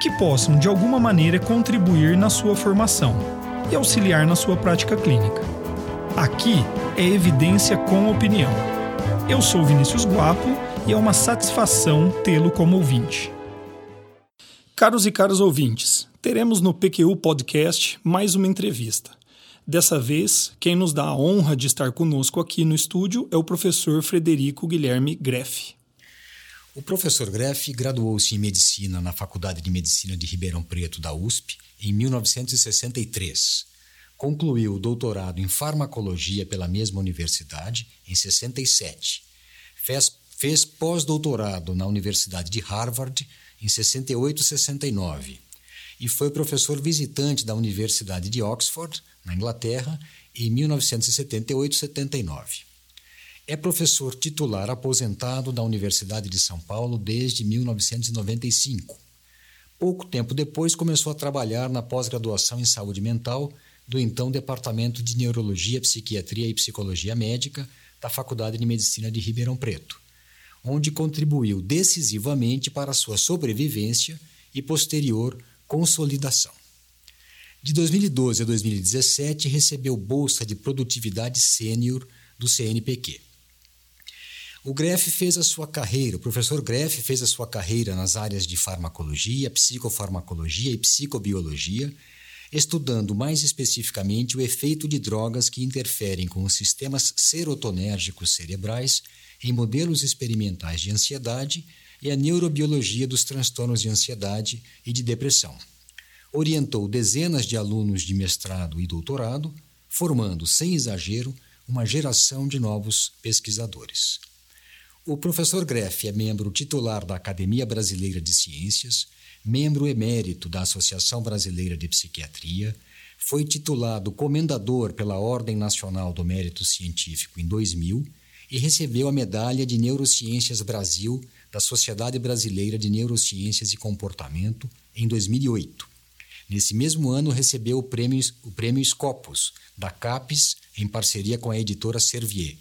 que possam, de alguma maneira, contribuir na sua formação e auxiliar na sua prática clínica. Aqui é evidência com opinião. Eu sou Vinícius Guapo e é uma satisfação tê-lo como ouvinte. Caros e caros ouvintes, teremos no PQU Podcast mais uma entrevista. Dessa vez, quem nos dá a honra de estar conosco aqui no estúdio é o professor Frederico Guilherme Greff. O professor Greff graduou-se em medicina na Faculdade de Medicina de Ribeirão Preto da USP em 1963. Concluiu o doutorado em farmacologia pela mesma universidade em 67. Fez, fez pós-doutorado na Universidade de Harvard em 68 e 69 e foi professor visitante da Universidade de Oxford, na Inglaterra, em 1978 e 79. É professor titular aposentado da Universidade de São Paulo desde 1995. Pouco tempo depois, começou a trabalhar na pós-graduação em saúde mental do então Departamento de Neurologia, Psiquiatria e Psicologia Médica da Faculdade de Medicina de Ribeirão Preto, onde contribuiu decisivamente para sua sobrevivência e posterior consolidação. De 2012 a 2017, recebeu bolsa de produtividade sênior do CNPq. O Greff fez a sua carreira, o professor Greff fez a sua carreira nas áreas de farmacologia, psicofarmacologia e psicobiologia, estudando mais especificamente o efeito de drogas que interferem com os sistemas serotonérgicos cerebrais em modelos experimentais de ansiedade e a neurobiologia dos transtornos de ansiedade e de depressão. Orientou dezenas de alunos de mestrado e doutorado, formando, sem exagero, uma geração de novos pesquisadores. O professor Greff é membro titular da Academia Brasileira de Ciências, membro emérito da Associação Brasileira de Psiquiatria, foi titulado comendador pela Ordem Nacional do Mérito Científico em 2000 e recebeu a Medalha de Neurociências Brasil da Sociedade Brasileira de Neurociências e Comportamento em 2008. Nesse mesmo ano, recebeu o prêmio, o prêmio Scopus, da CAPES, em parceria com a editora Servier,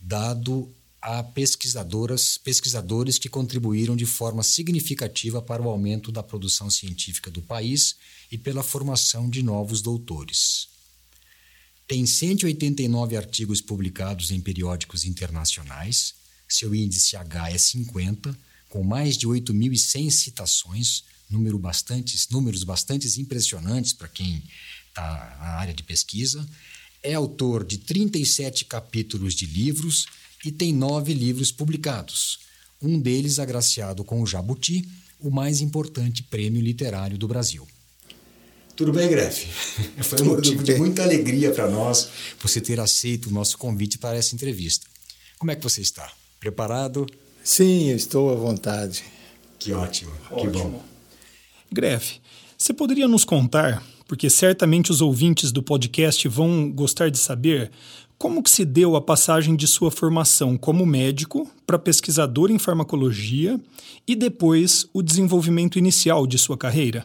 dado a pesquisadoras, pesquisadores que contribuíram de forma significativa para o aumento da produção científica do país e pela formação de novos doutores. Tem 189 artigos publicados em periódicos internacionais, seu índice H é 50, com mais de 8.100 citações, número bastantes, números bastante impressionantes para quem está na área de pesquisa. É autor de 37 capítulos de livros e tem nove livros publicados, um deles agraciado com o Jabuti, o mais importante prêmio literário do Brasil. Tudo bem, Grefe? Foi um motivo de muita alegria para nós você ter aceito o nosso convite para essa entrevista. Como é que você está? Preparado? Sim, eu estou à vontade. Que ótimo, ótimo. que bom. Grefe, você poderia nos contar, porque certamente os ouvintes do podcast vão gostar de saber, como que se deu a passagem de sua formação como médico para pesquisador em farmacologia e depois o desenvolvimento inicial de sua carreira?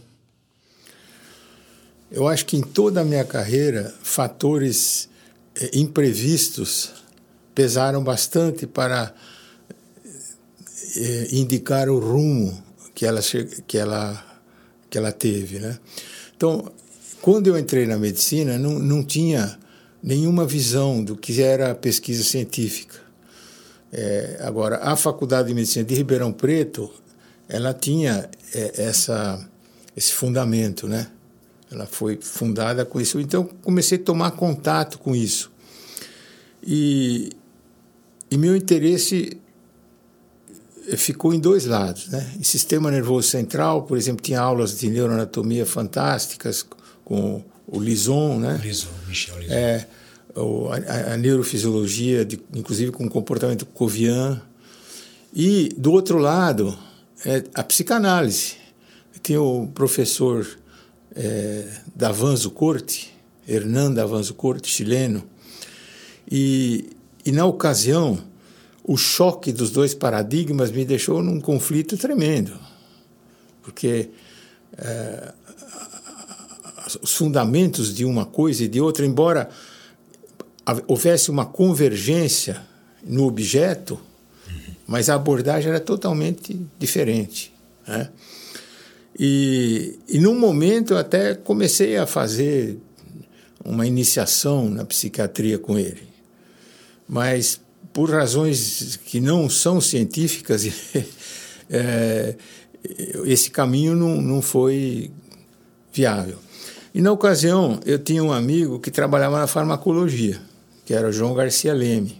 Eu acho que em toda a minha carreira, fatores eh, imprevistos pesaram bastante para eh, indicar o rumo que ela, que ela, que ela teve. Né? Então, quando eu entrei na medicina, não, não tinha nenhuma visão do que era a pesquisa científica. É, agora, a Faculdade de Medicina de Ribeirão Preto, ela tinha é, essa, esse fundamento, né? Ela foi fundada com isso. Então, comecei a tomar contato com isso. E, e meu interesse ficou em dois lados, né? Em sistema nervoso central, por exemplo, tinha aulas de neuroanatomia fantásticas com o Lison, né? Lison, Michel Lison. É, a, a, neurofisiologia, de, inclusive com comportamento covian. E, do outro lado, é a psicanálise. tinha o professor é, Davanzo Corte, Hernando Davanzo Corte, chileno, e, e na ocasião o choque dos dois paradigmas me deixou num conflito tremendo, porque é, os fundamentos de uma coisa e de outra, embora houvesse uma convergência no objeto, mas a abordagem era totalmente diferente. Né? E, e num momento eu até comecei a fazer uma iniciação na psiquiatria com ele, mas por razões que não são científicas, é, esse caminho não, não foi viável. E na ocasião, eu tinha um amigo que trabalhava na farmacologia, que era o João Garcia Leme.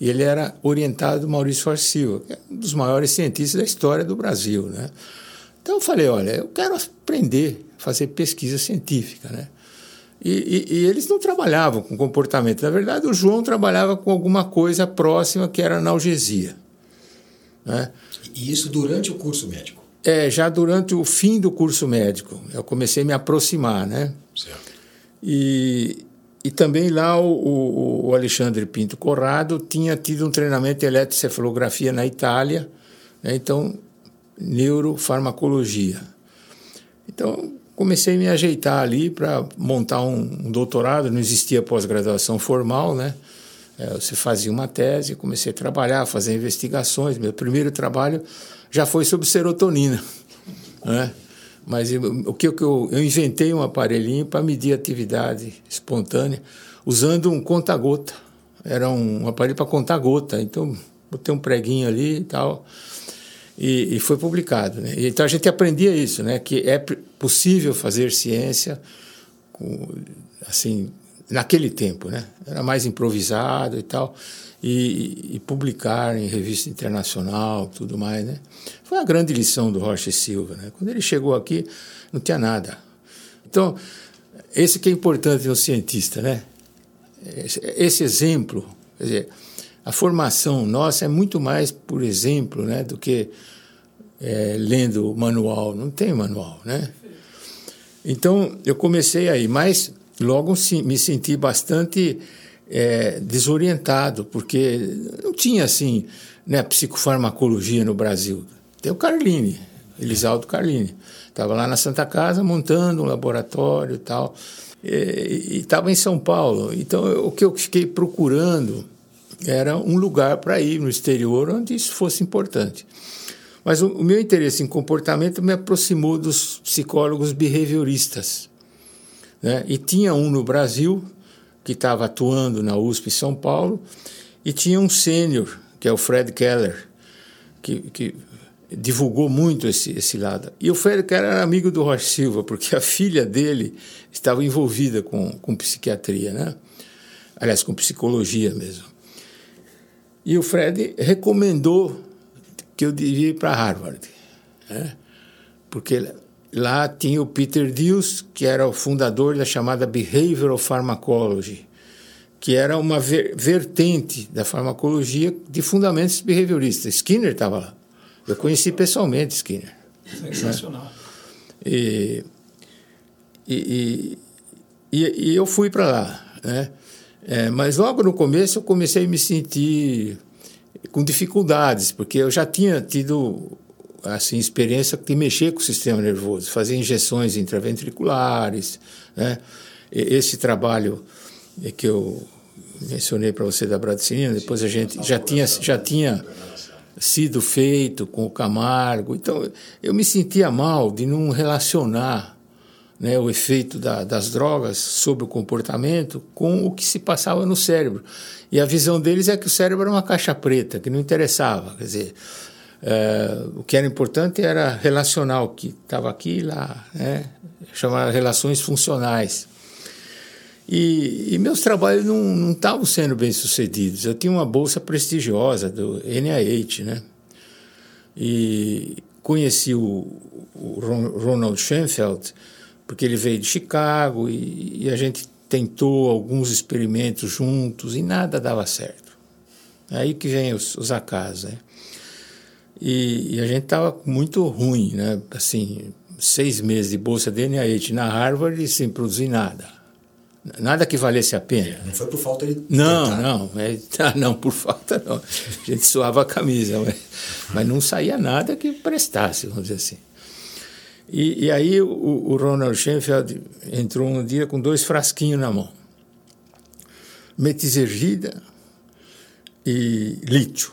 E ele era orientado do Maurício Forte que é um dos maiores cientistas da história do Brasil. Né? Então eu falei, olha, eu quero aprender, fazer pesquisa científica. Né? E, e, e, eles não trabalhavam com comportamento. Na verdade, o João trabalhava com alguma coisa próxima que era analgesia. Né? E isso durante o curso médico? É, já durante o fim do curso médico. Eu comecei a me aproximar, né? Certo. E, e também lá o, o Alexandre Pinto Corrado tinha tido um treinamento de eletrocefalografia na Itália, né? então neurofarmacologia. Então comecei a me ajeitar ali para montar um, um, doutorado, não existia pós-graduação formal, né? É, você fazia uma tese, comecei a trabalhar, fazer investigações. Meu primeiro trabalho já foi sobre serotonina, né? Mas o que eu, eu inventei um aparelhinho para medir atividade espontânea usando um conta-gota. Era um aparelho para contar gota. Então, botei um preguinho ali e tal. E, e foi publicado. Né? Então a gente aprendia isso, né? que é possível fazer ciência assim naquele tempo, né? Era mais improvisado e tal e, e, publicar em revista internacional, tudo mais, né? Foi a grande lição do Rocha Silva, né? Quando ele chegou aqui, não tinha nada. Então, esse que é importante no cientista, né? Esse, esse exemplo, quer dizer, a formação nossa é muito mais por exemplo, né, do que é, lendo manual. Não tem manual, né? Então, eu comecei aí, mas logo me senti bastante é, desorientado, porque não tinha assim né, psicofarmacologia no Brasil. Tem o Carline, Elisaldo Carline. Estava lá na Santa Casa montando um laboratório e tal. E estava em São Paulo. Então, eu, o que eu fiquei procurando era um lugar para ir no exterior onde isso fosse importante. Mas o, o meu interesse em comportamento me aproximou dos psicólogos behavioristas. Né? E tinha um no Brasil que estava atuando na USP em São Paulo, e tinha um sênior, que é o Fred Keller, que, que divulgou muito esse, esse lado. E o Fred Keller era amigo do Rocha Silva, porque a filha dele estava envolvida com, com psiquiatria, né? aliás, com psicologia mesmo. E o Fred recomendou que eu devia ir para Harvard, né? porque Lá tinha o Peter Diels, que era o fundador da chamada Behavioral Pharmacology, que era uma ver vertente da farmacologia de fundamentos behavioristas. Skinner estava lá. Eu conheci pessoalmente Skinner. Sensacional. Né? E, e, e, e, eu fui para lá. Né? É, mas logo no começo eu comecei a me sentir com dificuldades, porque eu já tinha tido assim, experiência de mexer com o sistema nervoso, fazer injeções intraventriculares, né? Esse trabalho que eu mencionei para você da bradicinina, depois a gente já tinha, já tinha sido feito com o Camargo. Então, eu me sentia mal de não relacionar né, o efeito da, das drogas sobre o comportamento com o que se passava no cérebro. E a visão deles é que o cérebro era uma caixa preta, que não interessava. Quer dizer, é, o que era importante era relacionar o que estava aqui e lá, né? chamar relações funcionais. E, e, meus trabalhos não estavam sendo bem sucedidos. Eu tinha uma bolsa prestigiosa do NIH, né? E conheci o, o Ronald Schoenfeld, porque ele veio de Chicago e, e, a gente tentou alguns experimentos juntos e nada dava certo. Aí que vem os, os acasos, né? E, e a gente estava muito ruim, né? Assim, seis meses de bolsa de NIH na Harvard sem produzir nada. Nada que valesse a pena. Não foi por falta de. Não, tentar. não. É, ah, não, por falta não. A gente suava a camisa, mas, mas não saía nada que prestasse, vamos dizer assim. E, e aí o, o, Ronald Schoenfeld entrou um dia com dois frasquinhos na mão. Metizergida e lítio.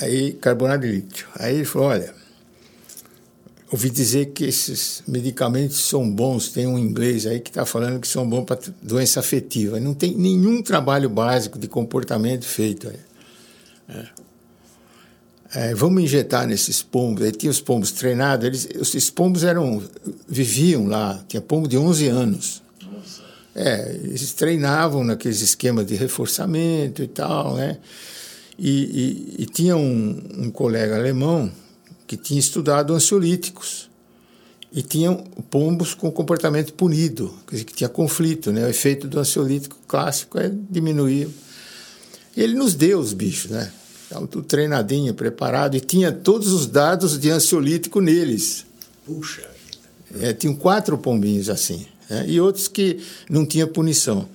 Aí, carbonato de lítio. Aí ele falou, olha, ouvi dizer que esses medicamentos são bons, tem um inglês aí que está falando que são bons para doença afetiva. Não tem nenhum trabalho básico de comportamento feito. É. É, vamos injetar nesses pombos. Aí tinha os pombos treinados, eles, esses pombos eram, viviam lá, tinha pombo de 11 anos. É, eles treinavam naqueles esquemas de reforçamento e tal, né? E, e, e tinha um, um colega alemão que tinha estudado ansiolíticos e tinham pombos com comportamento punido, quer dizer, que tinha conflito, né? O efeito do ansiolítico clássico é diminuir. E ele nos deu os bichos, né? Estava tudo treinadinho, preparado, e tinha todos os dados de ansiolítico neles. Puxa! É, tinham quatro pombinhos assim, né? e outros que não tinha punição.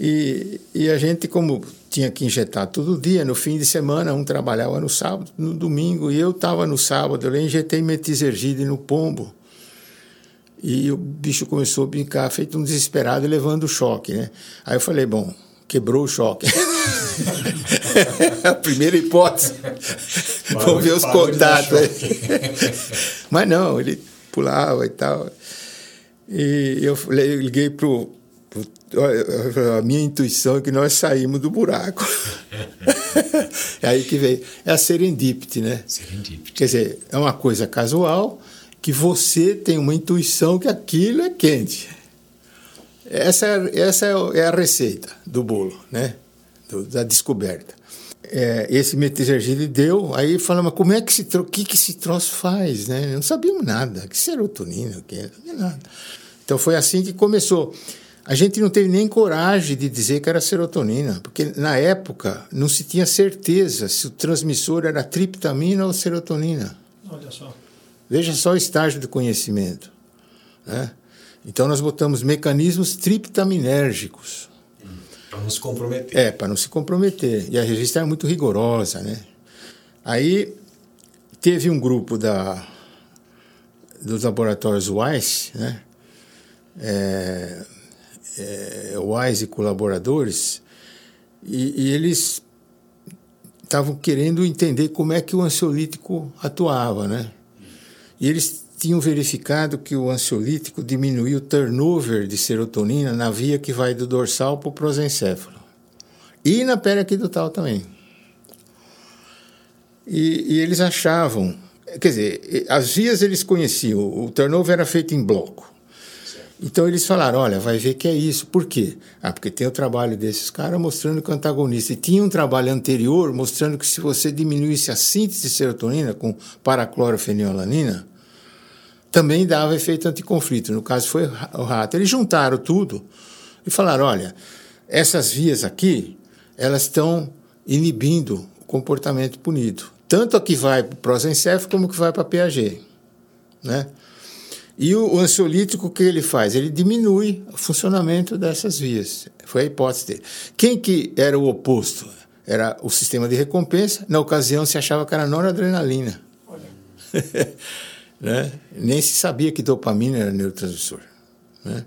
E, e a gente, como tinha que injetar todo dia, no fim de semana, um trabalhava no sábado, no domingo, e eu estava no sábado, eu injetei metizergide no pombo. E o bicho começou a brincar, feito um desesperado, levando o choque, né? Aí eu falei, bom, quebrou o choque. a primeira hipótese. Vamos ver os contatos. Mas não, ele pulava e tal. E eu liguei para o a minha intuição é que nós saímos do buraco. é aí que veio. É a serendipity, né? Quer dizer, é uma coisa casual que você tem uma intuição que aquilo é quente. Essa é, essa é a receita do bolo, né? Do, da descoberta. É, esse metizergide deu, aí falamos, como é que se o que, que esse troço faz, né? Não sabíamos nada, que serotonina, que não sabia nada. Então foi assim que começou. A gente não teve nem coragem de dizer que era serotonina, porque na época não se tinha certeza se o transmissor era triptamina ou serotonina. Olha só. Veja só o estágio de conhecimento. Né? Então nós botamos mecanismos triptaminérgicos. Para não se comprometer. É, para não se comprometer. E a revista é muito rigorosa, né? Aí teve um grupo da, dos laboratórios Weiss, né? É, é, Wise e colaboradores, e, e eles estavam querendo entender como é que o ansiolítico atuava, né? E eles tinham verificado que o ansiolítico diminuía o turnover de serotonina na via que vai do dorsal para o prosencéfalo. E na periaquidutal também. E, e, eles achavam, quer dizer, as vias eles conheciam, o turnover era feito em bloco. Então eles falaram: olha, vai ver que é isso. Por quê? Ah, porque tem o trabalho desses caras mostrando que o antagonista. E tinha um trabalho anterior mostrando que se você diminuísse a síntese de serotonina com paraclorofenilalanina, também dava efeito anticonflito. No caso foi o rato. Eles juntaram tudo e falaram: olha, essas vias aqui, elas estão inibindo o comportamento punido. Tanto a que vai para o prosencéfalo como a que vai para a PAG. Né? E o ansiolítico, o que ele faz? Ele diminui o funcionamento dessas vias. Foi a hipótese dele. Quem que era o oposto? Era o sistema de recompensa. Na ocasião, se achava que era noradrenalina. né? Nem se sabia que dopamina era neurotransmissor. Né?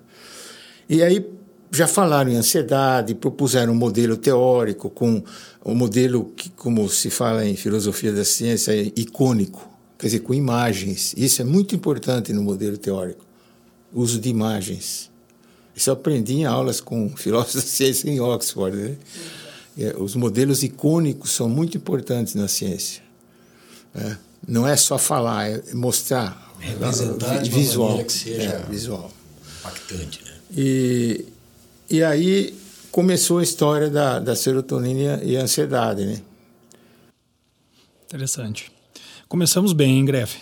E aí já falaram em ansiedade, propuseram um modelo teórico com um modelo que, como se fala em filosofia da ciência, é icônico quer dizer, com imagens. Isso é muito importante no modelo teórico, o uso de imagens. Isso eu aprendi em aulas com filósofos da ciência em Oxford. Né? É, os modelos icônicos são muito importantes na ciência. Né? Não é só falar, é mostrar. Representar de visual. que seja é, visual. impactante. Né? E, e aí começou a história da, da serotonina e a ansiedade. Né? Interessante. Começamos bem, hein, Greff?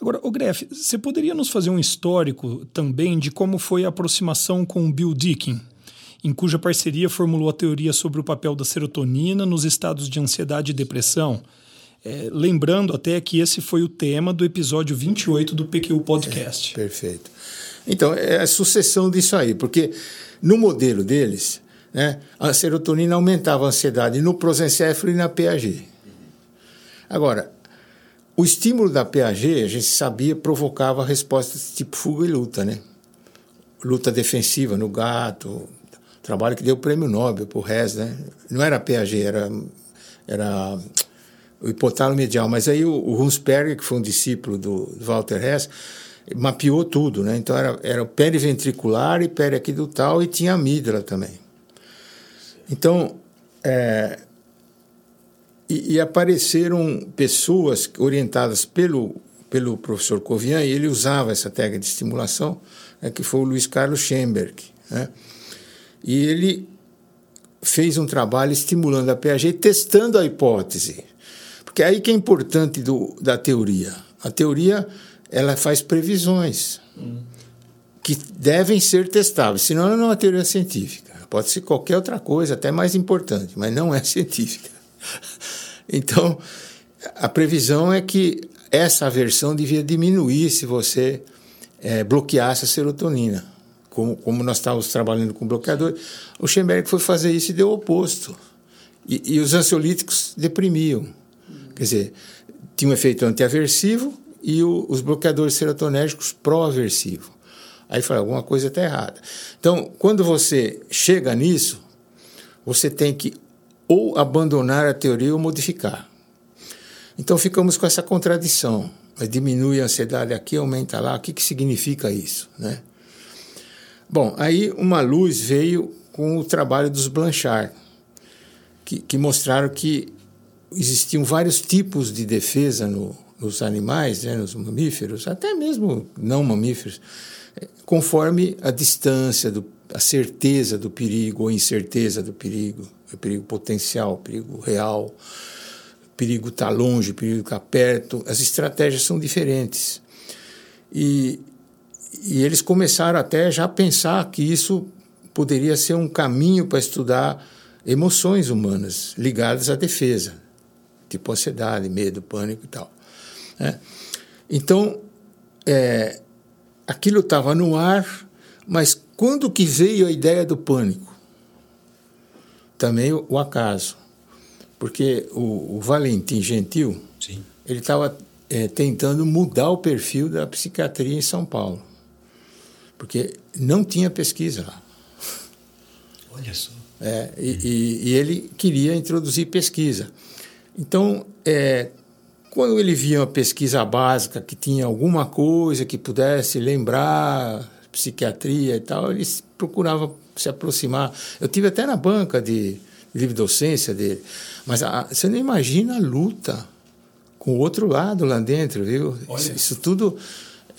Agora, o Greff, você poderia nos fazer um histórico também de como foi a aproximação com Bill Dickin, em cuja parceria formulou a teoria sobre o papel da serotonina nos estados de ansiedade e depressão? É, lembrando até que esse foi o tema do episódio 28 do PQ Podcast. É, perfeito. Então, é a sucessão disso aí, porque no modelo deles, né, a serotonina aumentava a ansiedade no prosencéfalo e na PAG. Agora, o estímulo da PAG, a gente sabia, provocava respostas tipo fuga e luta, né? Luta defensiva no gato, trabalho que deu o prêmio Nobel para o RES, né? Não era PAG, era, era o hipotálamo medial. Mas aí o, o Hunsperger, que foi um discípulo do, do Walter Hess, mapeou tudo, né? Então era, era o periventricular e periaquidutal e tinha amígdala também. Então, é, e, e, apareceram pessoas orientadas pelo, pelo professor Covian, e ele usava essa técnica de estimulação, né, que foi o Luiz Carlos Schemberg. Né? E ele fez um trabalho estimulando a PAG, testando a hipótese. Porque aí que é importante do, da teoria. A teoria ela faz previsões hum. que devem ser testáveis, senão ela não é uma teoria científica. Pode ser qualquer outra coisa, até mais importante, mas não é científica. Então, a previsão é que essa aversão devia diminuir se você é, bloqueasse a serotonina. Como, como nós estávamos trabalhando com bloqueador, o Schemberg foi fazer isso e deu o oposto. E, e os ansiolíticos deprimiam. Quer dizer, tinha um efeito antiaversivo e o, os bloqueadores serotonérgicos pró-aversivo. Aí fala, alguma coisa está errada. Então, quando você chega nisso, você tem que ou abandonar a teoria ou modificar. Então ficamos com essa contradição. Diminui a ansiedade aqui, aumenta lá. O que, que significa isso? Né? Bom, aí uma luz veio com o trabalho dos Blanchard, que, que mostraram que existiam vários tipos de defesa no, nos animais, né, nos mamíferos, até mesmo não mamíferos, conforme a distância, do, a certeza do perigo ou incerteza do perigo, o perigo potencial, perigo real, perigo está longe, perigo está perto, as estratégias são diferentes. E, e eles começaram até já a pensar que isso poderia ser um caminho para estudar emoções humanas ligadas à defesa, tipo ansiedade, medo, pânico e tal. Né? Então, é, aquilo estava no ar, mas quando que veio a ideia do pânico? Também o, o acaso. Porque o, o, Valentim Gentil, Sim. ele estava é, tentando mudar o perfil da psiquiatria em São Paulo. Porque não tinha pesquisa lá. Olha só. É, e, e, e, ele queria introduzir pesquisa. Então, é, quando ele via uma pesquisa básica que tinha alguma coisa que pudesse lembrar psiquiatria e tal, ele procurava se aproximar. Eu tive até na banca de livre docência dele, mas a, você não imagina a luta com o outro lado lá dentro, viu? Isso, isso, tudo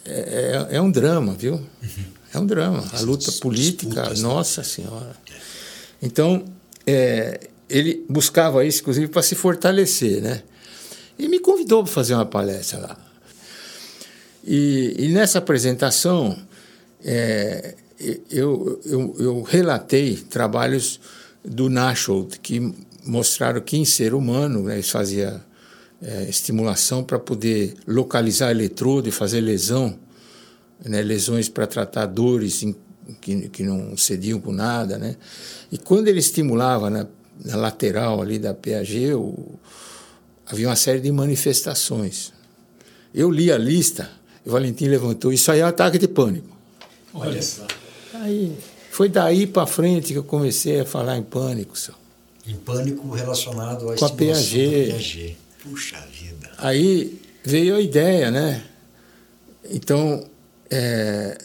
é, é, é, um drama, viu? Uhum. É um drama. A luta política, disputas, né? nossa senhora. Então, é, ele buscava isso, inclusive, para se fortalecer, né? E me convidou para fazer uma palestra lá. E, e nessa apresentação, é, eu, eu, eu, relatei trabalhos do Nashold, que mostraram que em ser humano, né, eles faziam é, estimulação para poder localizar eletrodo e fazer lesão, né, lesões para tratar dores em, que, que não cediam com nada. Né? E quando ele estimulava na, na lateral ali da PAG, o, havia uma série de manifestações. Eu li a lista, e Valentim levantou, isso aí é ataque de pânico. Olha só. Aí, foi daí para frente que eu comecei a falar em pânico, senhor. Em pânico relacionado à Com a PAG. PAG. Puxa vida. Aí veio a ideia, né? Então, é,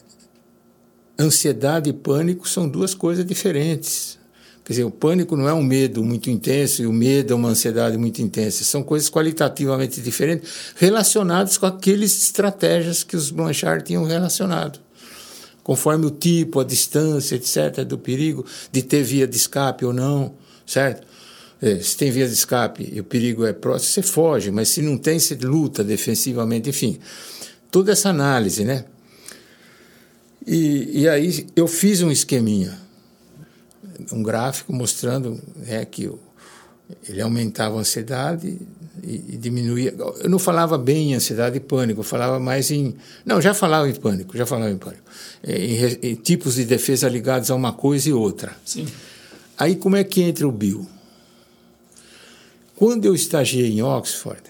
ansiedade e pânico são duas coisas diferentes. Quer dizer, o pânico não é um medo muito intenso e o medo é uma ansiedade muito intensa. São coisas qualitativamente diferentes, relacionadas com aquelas estratégias que os Blanchard tinham relacionado. Conforme o tipo, a distância, etc., do perigo, de ter via de escape ou não, certo? É, se tem via de escape e o perigo é próximo, você foge, mas se não tem, você luta defensivamente, enfim. Toda essa análise, né? E, e aí eu fiz um esqueminha um gráfico mostrando né, que ele aumentava a ansiedade e, e diminuía. Eu não falava bem em ansiedade e pânico, eu falava mais em. Não, já falava em pânico, já falava em pânico. Em, em tipos de defesa ligados a uma coisa e outra. Sim. Aí como é que entra o Bill? Quando eu estagiei em Oxford,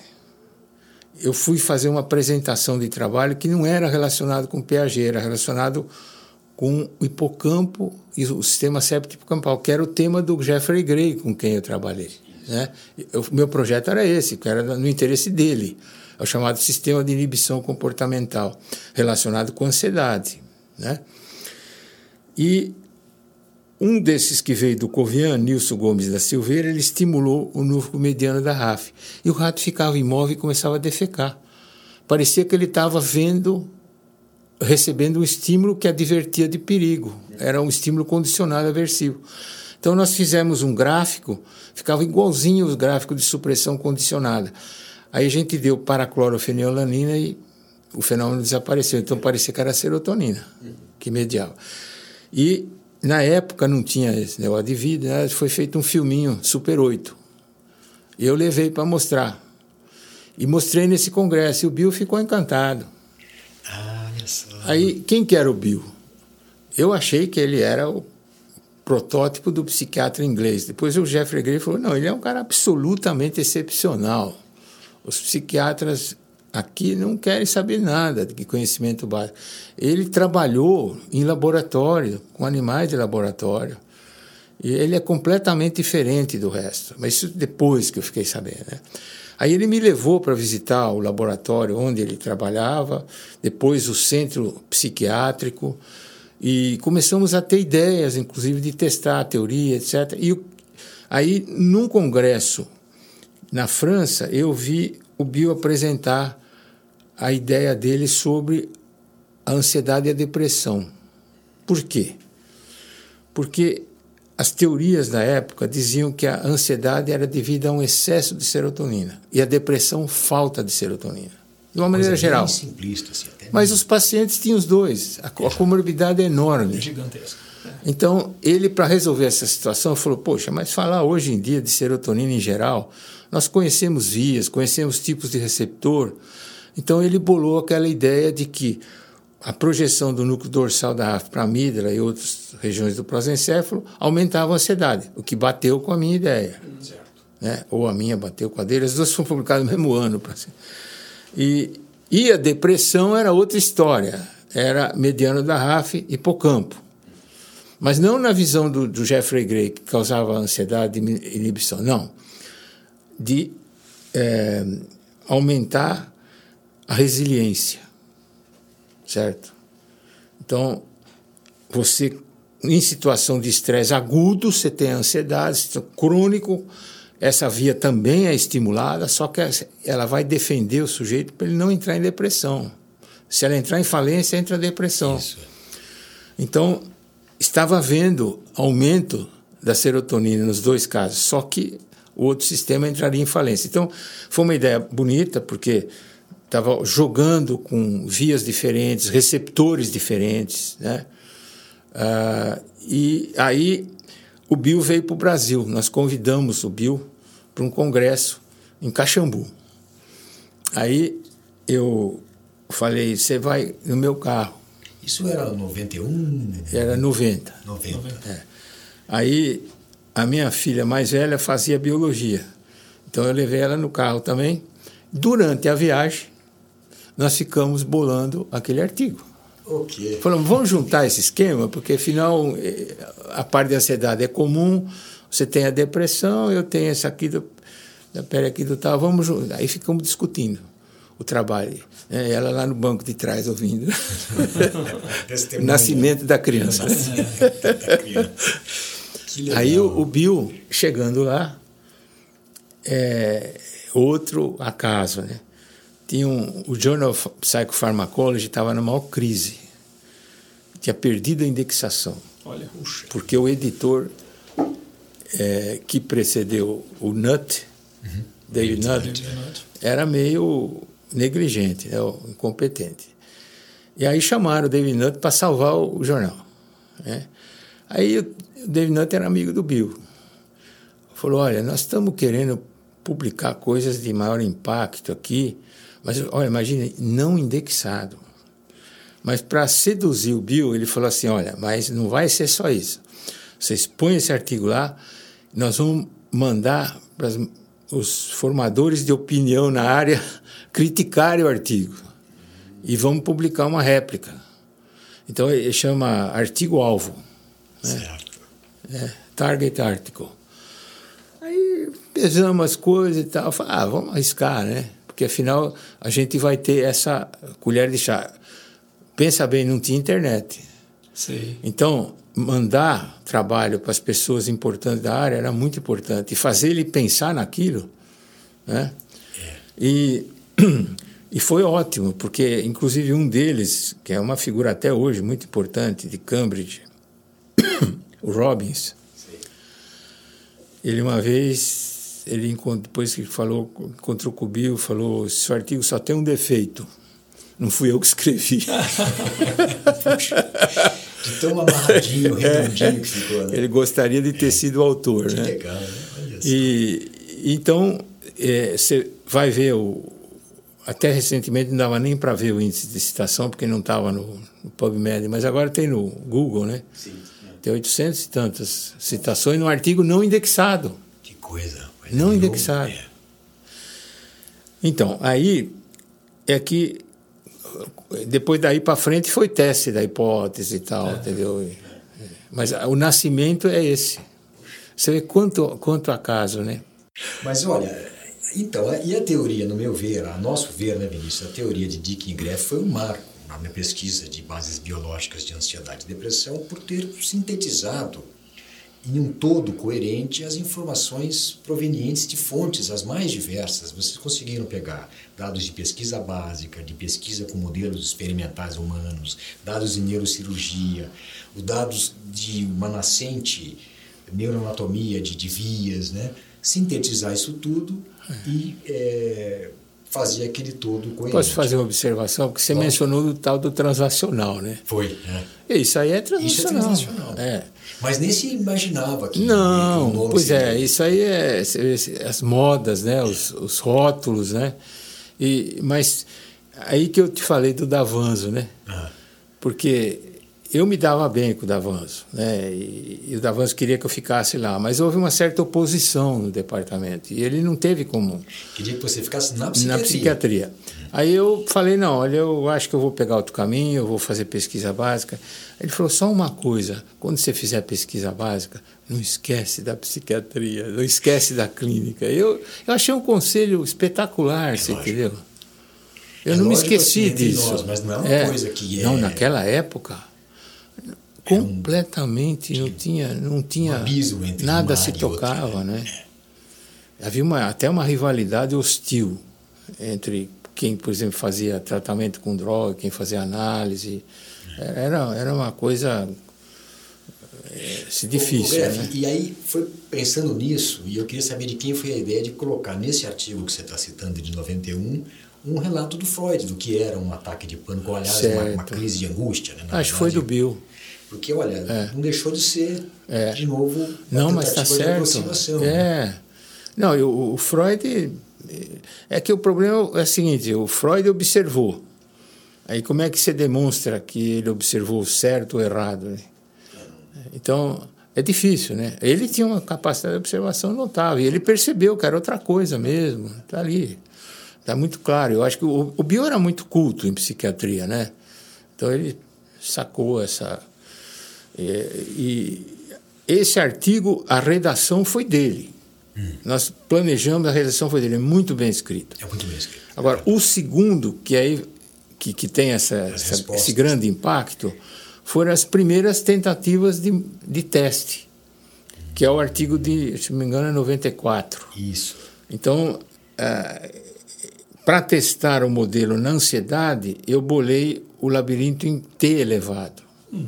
eu fui fazer uma apresentação de trabalho que não era relacionado com PAG, era relacionado com o hipocampo e o sistema séptico campal, que era o tema do Jeffrey Gray com quem eu trabalhei. Né? O meu projeto era esse, que era no interesse dele, é o chamado sistema de inibição comportamental, relacionado com ansiedade. Né? E um desses que veio do Covian, Nilson Gomes da Silveira, ele estimulou o núcleo mediano da RAF. E o rato ficava imóvel e começava a defecar. Parecia que ele estava vendo, recebendo um estímulo que advertia de perigo. Era um estímulo condicionado aversivo. Então nós fizemos um gráfico, ficava igualzinho os gráficos de supressão condicionada. Aí a gente deu paraclorofenilalanina e o fenômeno desapareceu. Então parecia que era serotonina que mediava. E na época não tinha esse negócio de vídeo, né? foi feito um filminho, Super 8. E eu levei para mostrar. E mostrei nesse congresso, e o Bill ficou encantado. Ah. Aí, quem que era o Bill? Eu achei que ele era o protótipo do psiquiatra inglês. Depois o Jeffrey Gray falou, não, ele é um cara absolutamente excepcional. Os psiquiatras aqui não querem saber nada de conhecimento básico. Ele trabalhou em laboratório, com animais de laboratório. E ele é completamente diferente do resto. Mas isso depois que eu fiquei sabendo. Né? Aí ele me levou para visitar o laboratório onde ele trabalhava, depois o centro psiquiátrico, e começamos a ter ideias, inclusive, de testar a teoria, etc. E aí, num congresso na França, eu vi o Bill apresentar a ideia dele sobre a ansiedade e a depressão. Por quê? Porque as teorias da época diziam que a ansiedade era devida a um excesso de serotonina e a depressão falta de serotonina. De uma maneira geral. Simplista, assim, Mas os pacientes tinham os dois. A, a comorbidade é enorme. É gigantesco. Então, ele, para resolver essa situação, falou: Poxa, mas falar hoje em dia de serotonina em geral, nós conhecemos vias, conhecemos tipos de receptor, então ele bolou aquela ideia de que a projeção do núcleo dorsal da RAF para a amígdala e outras regiões do prosencéfalo aumentava a ansiedade, o que bateu com a minha ideia. Certo. Né? Ou a minha bateu com a dele, as duas foram publicadas no mesmo ano. E, e a depressão era outra história, era mediano da RAF hipocampo. Mas não na visão do, do Jeffrey Gray, que causava ansiedade e inibição, não. De é, aumentar a resiliência, certo? Então, você, em situação de estresse agudo, você tem ansiedade, crônico, essa via também é estimulada, só que ela vai defender o sujeito para ele não entrar em depressão. Se ela entrar em falência, entra em depressão. Isso. Então, estava havendo aumento da serotonina nos dois casos, só que o outro sistema entraria em falência. Então, foi uma ideia bonita, porque estava jogando com vias diferentes, receptores diferentes, né? Ah, e aí o Bill veio para o Brasil. Nós convidamos o Bill para um congresso em Caxambu. Aí eu falei, você vai no meu carro. Isso era 91? Era 90. 90. É. Aí a minha filha mais velha fazia biologia. Então eu levei ela no carro também. Durante a viagem, nós ficamos bolando aquele artigo. Ok. Falamos, vamos juntar esse esquema, porque afinal eh, a parte de ansiedade é comum, você tem a depressão, eu tenho essa aqui do, da pele aqui do tal, vamos juntar. Aí ficamos discutindo o trabalho. Né? Ela lá no banco de trás ouvindo. nascimento da criança. da criança. Aí o, o Bill, chegando lá, é, outro acaso, né? Tinha um, o Journal of Psychopharmacology estava na maior crise. Tinha perdido a indexação. Olha. Porque o editor é, que precedeu o Nutt, David Nutt, David Nutt. era meio negligente, né, incompetente. E aí chamaram o David Nutt para salvar o, jornal. Né? Aí o David Nutt era amigo do Bill. Falou, olha, nós estamos querendo publicar coisas de maior impacto aqui, mas olha, imagine, não indexado. Mas para seduzir o Bill, ele falou assim: olha, mas não vai ser só isso. Vocês põem esse artigo lá, nós vamos mandar para os formadores de opinião na área criticarem o artigo e vamos publicar uma réplica. Então ele chama artigo-alvo. Né? Certo. É, target article. Aí pesamos as coisas e tal. Falei, ah, vamos arriscar, né? Porque afinal a gente vai ter essa colher de chá. Pensa bem, não tinha internet. Sim. Então, mandar trabalho para as pessoas importantes da área era muito importante. E fazer ele pensar naquilo. Né? É. E, e foi ótimo, porque, inclusive, um deles, que é uma figura até hoje muito importante, de Cambridge, o Robbins, Sim. ele uma vez, ele depois que falou, encontrou com o Bill, falou: seu artigo só tem um defeito. Não fui eu que escrevi. de tão amarradinho, redondinho que ficou. Né? Ele gostaria de ter é. sido o autor. Que né? legal, né? E, então, é, você vai ver o. Até recentemente não dava nem para ver o índice de citação, porque não estava no, no PubMed, mas agora tem no Google, né? Sim. Tem 800 e tantas citações no artigo não indexado. Que coisa. Não indexado. É. Então, aí é que depois daí para frente foi teste da hipótese e tal, é. entendeu? Mas o nascimento é esse. Você vê quanto, quanto acaso, né? Mas olha, então, e a teoria, no meu ver, a nosso ver, né, Vinícius, a teoria de Dick Greff foi um marco na minha pesquisa de bases biológicas de ansiedade e depressão por ter sintetizado em um todo coerente as informações provenientes de fontes as mais diversas. Vocês conseguiram pegar dados de pesquisa básica, de pesquisa com modelos experimentais humanos, dados de neurocirurgia, os dados de uma nascente neuroanatomia de, de vias, né? sintetizar isso tudo é. e é, fazer aquele todo coerente. Posso fazer uma observação? Porque você mencionou o tal do transacional, né? Foi. É. Isso aí é transacional. Isso é transacional. É. Mas nem se imaginava que. Não, pois é, isso aí é as modas, né? Os, os rótulos, né? E, mas aí que eu te falei do Davanzo, né? Ah. Porque eu me dava bem com o Davanzo, né? E, e, o Davanzo queria que eu ficasse lá, mas houve uma certa oposição no departamento e ele não teve como. Queria que você ficasse na psiquiatria. Na psiquiatria. Aí eu falei não, olha, eu acho que eu vou pegar outro caminho, eu vou fazer pesquisa básica. Ele falou só uma coisa: quando você fizer pesquisa básica, não esquece da psiquiatria, não esquece da clínica. Eu, eu achei um conselho espetacular, é você lógico. entendeu? Eu é não me esqueci assim, disso. Nós, mas não é uma é, coisa que é. Não, naquela época completamente um, não tinha não tinha um nada se tocava né? né? havia uma, até uma rivalidade hostil entre quem por exemplo fazia tratamento com droga quem fazia análise era, era uma coisa é, difícil. O, o né? E aí foi pensando nisso, e eu queria saber de quem foi a ideia de colocar nesse artigo que você está citando de 91 um relato do Freud, do que era um ataque de pânico, aliás, uma, uma, crise de angústia. Né, Acho que foi do Bill. Porque, olha, é. não deixou de ser, é. de novo, não, mas está certo. É. Né? Não, o, o Freud. É que o problema é o seguinte: o Freud observou Aí como é que você demonstra que ele observou certo ou errado? Né? Então, é difícil, né? Ele tinha uma capacidade de observação notável, e ele percebeu que era outra coisa mesmo, está ali, está muito claro. Eu acho que o, o Bio era muito culto em psiquiatria, né? Então ele sacou essa... E, e esse artigo, a redação foi dele. Hum. Nós planejamos, a redação foi dele, é muito bem escrito. É muito bem escrito. Agora, o segundo, que aí que, que tem essa, essa, esse grande impacto foram as primeiras tentativas de, de teste, que é o artigo de, se não me engano, é 94. Isso. Então, uh, para testar o modelo na ansiedade, eu bolei o labirinto em T elevado. Hum.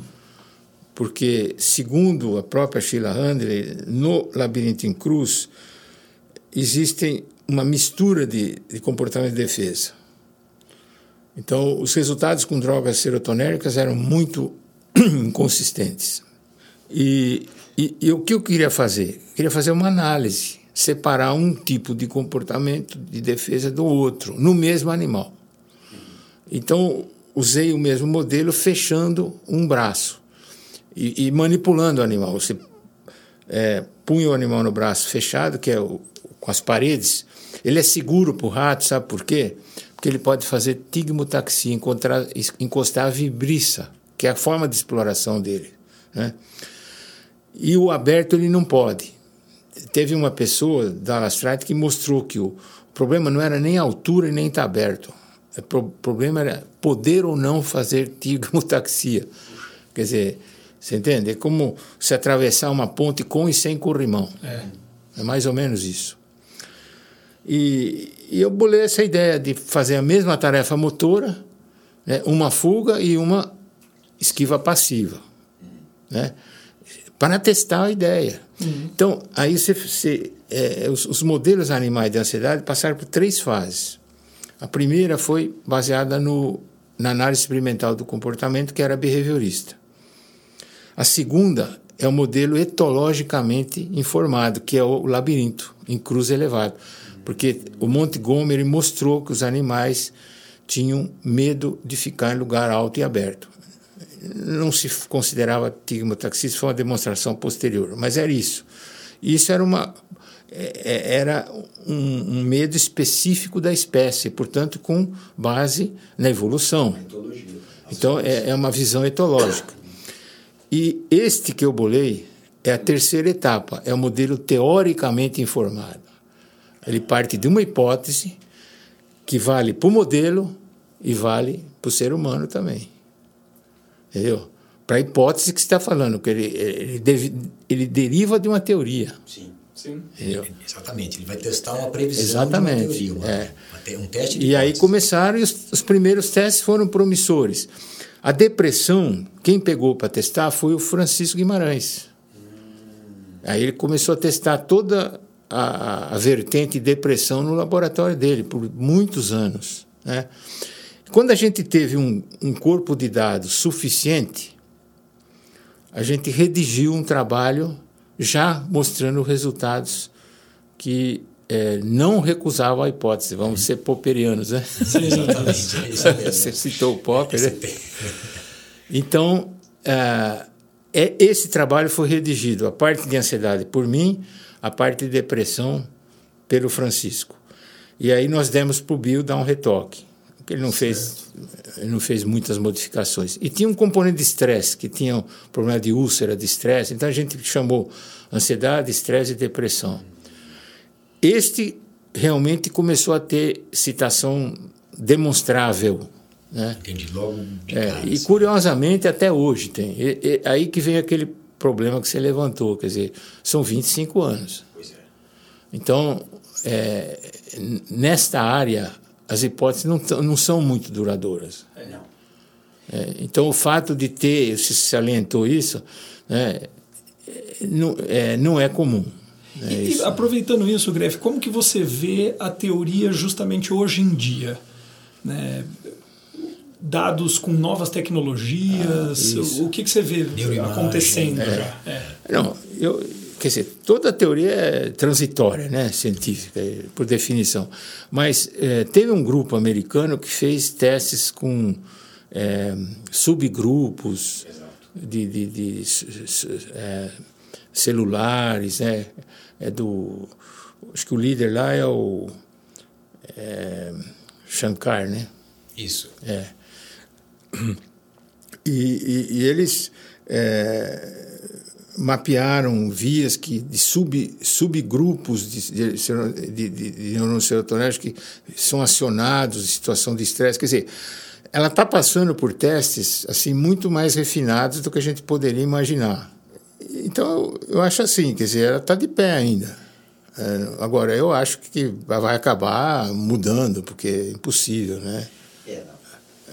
Porque, segundo a própria Sheila Handley, no labirinto em cruz, existem uma mistura de, de comportamento de defesa então, os resultados com drogas serotonéricas eram muito inconsistentes. E, e, e, o que eu queria fazer? Eu queria fazer uma análise separar um tipo de comportamento de defesa do outro, no mesmo animal. Então, usei o mesmo modelo fechando um braço e, e manipulando o animal. Você é, punha o animal no braço fechado, que é o, com as paredes, ele é seguro para o rato, sabe por quê? Porque ele pode fazer tigmotaxia, encontrar, encostar a vibriça, que é a forma de exploração dele. Né? E o aberto ele não pode. Teve uma pessoa da Lastrate que mostrou que o problema não era nem altura e nem estar tá aberto. O problema era poder ou não fazer tigmotaxia. Quer dizer, você entende? É como se atravessar uma ponte com e sem corrimão. É, é mais ou menos isso. E, e, eu bolei essa ideia de fazer a mesma tarefa motora, né, uma fuga e uma esquiva passiva, né, para testar a ideia. Uhum. Então, aí você, você é, os, os, modelos animais de ansiedade passaram por três fases. A primeira foi baseada no, na análise experimental do comportamento, que era behaviorista. A segunda é o modelo etologicamente informado, que é o labirinto, em cruz elevado. Porque o Montgomery mostrou que os animais tinham medo de ficar em lugar alto e aberto. Não se considerava tigmotaxismo, foi uma demonstração posterior, mas era isso. Isso era uma é, é, era um, um, medo específico da espécie, portanto, com base na evolução. Então, é, é uma visão etológica. E este que eu bolei é a terceira etapa, é o modelo teoricamente informado. Ele parte de uma hipótese que vale para o modelo e vale para o ser humano também. Entendeu? Para a hipótese que você está falando, que ele, ele, deve, ele deriva de uma teoria. Sim. Sim. Exatamente, ele vai testar uma previsão Exatamente. de uma teoria, uma, é. um teste de E hipótese. aí começaram e os, os primeiros testes foram promissores. A depressão, quem pegou para testar foi o Francisco Guimarães. Aí ele começou a testar toda a, a vertente depressão no laboratório dele por muitos anos. Né? Quando a gente teve um, um corpo de dados suficiente, a gente redigiu um trabalho já mostrando resultados que é, não recusavam a hipótese. Vamos ser popperianos, né? Sim, exatamente. Você citou o Popper, né? Então, uh, é, esse trabalho foi redigido, a parte de ansiedade por mim, a parte de depressão pelo Francisco. E aí nós demos para o Bill dar um retoque. Ele não, fez, ele não fez muitas modificações. E tinha um componente de estresse, que tinha um problema de úlcera, de estresse. Então a gente chamou ansiedade, estresse e depressão. Este realmente começou a ter citação demonstrável. Né? Entendi, logo. É, e curiosamente, até hoje tem. E, e, aí que vem aquele problema que você levantou, quer dizer, são 25 anos. Pois é. Então, é, nesta área, as hipóteses não, não são muito duradouras. É, não. É, então, o fato de ter, se salientou isso, né, não, é, não é comum. Né, e, aproveitando isso, Gref, como que você vê a teoria justamente hoje em dia? Né? Dados com novas tecnologias, ah, o que, que você vê acontecendo é. já? É. Não, eu, quer dizer, toda teoria é transitória, né, científica, por definição. Mas é, teve um grupo americano que fez testes com é, subgrupos de, de, de é, celulares, né? É do, acho que o líder lá é o é, Shankar, né? Isso. É. E, e, e eles é, mapearam vias que, de sub, subgrupos de, de, de, de, que são acionados em situação de estresse. Quer dizer, ela está passando por testes assim muito mais refinados do que a gente poderia imaginar. Então, eu acho assim, quer dizer, ela está de pé ainda. É, agora, eu acho que vai acabar mudando, porque é impossível, né? É.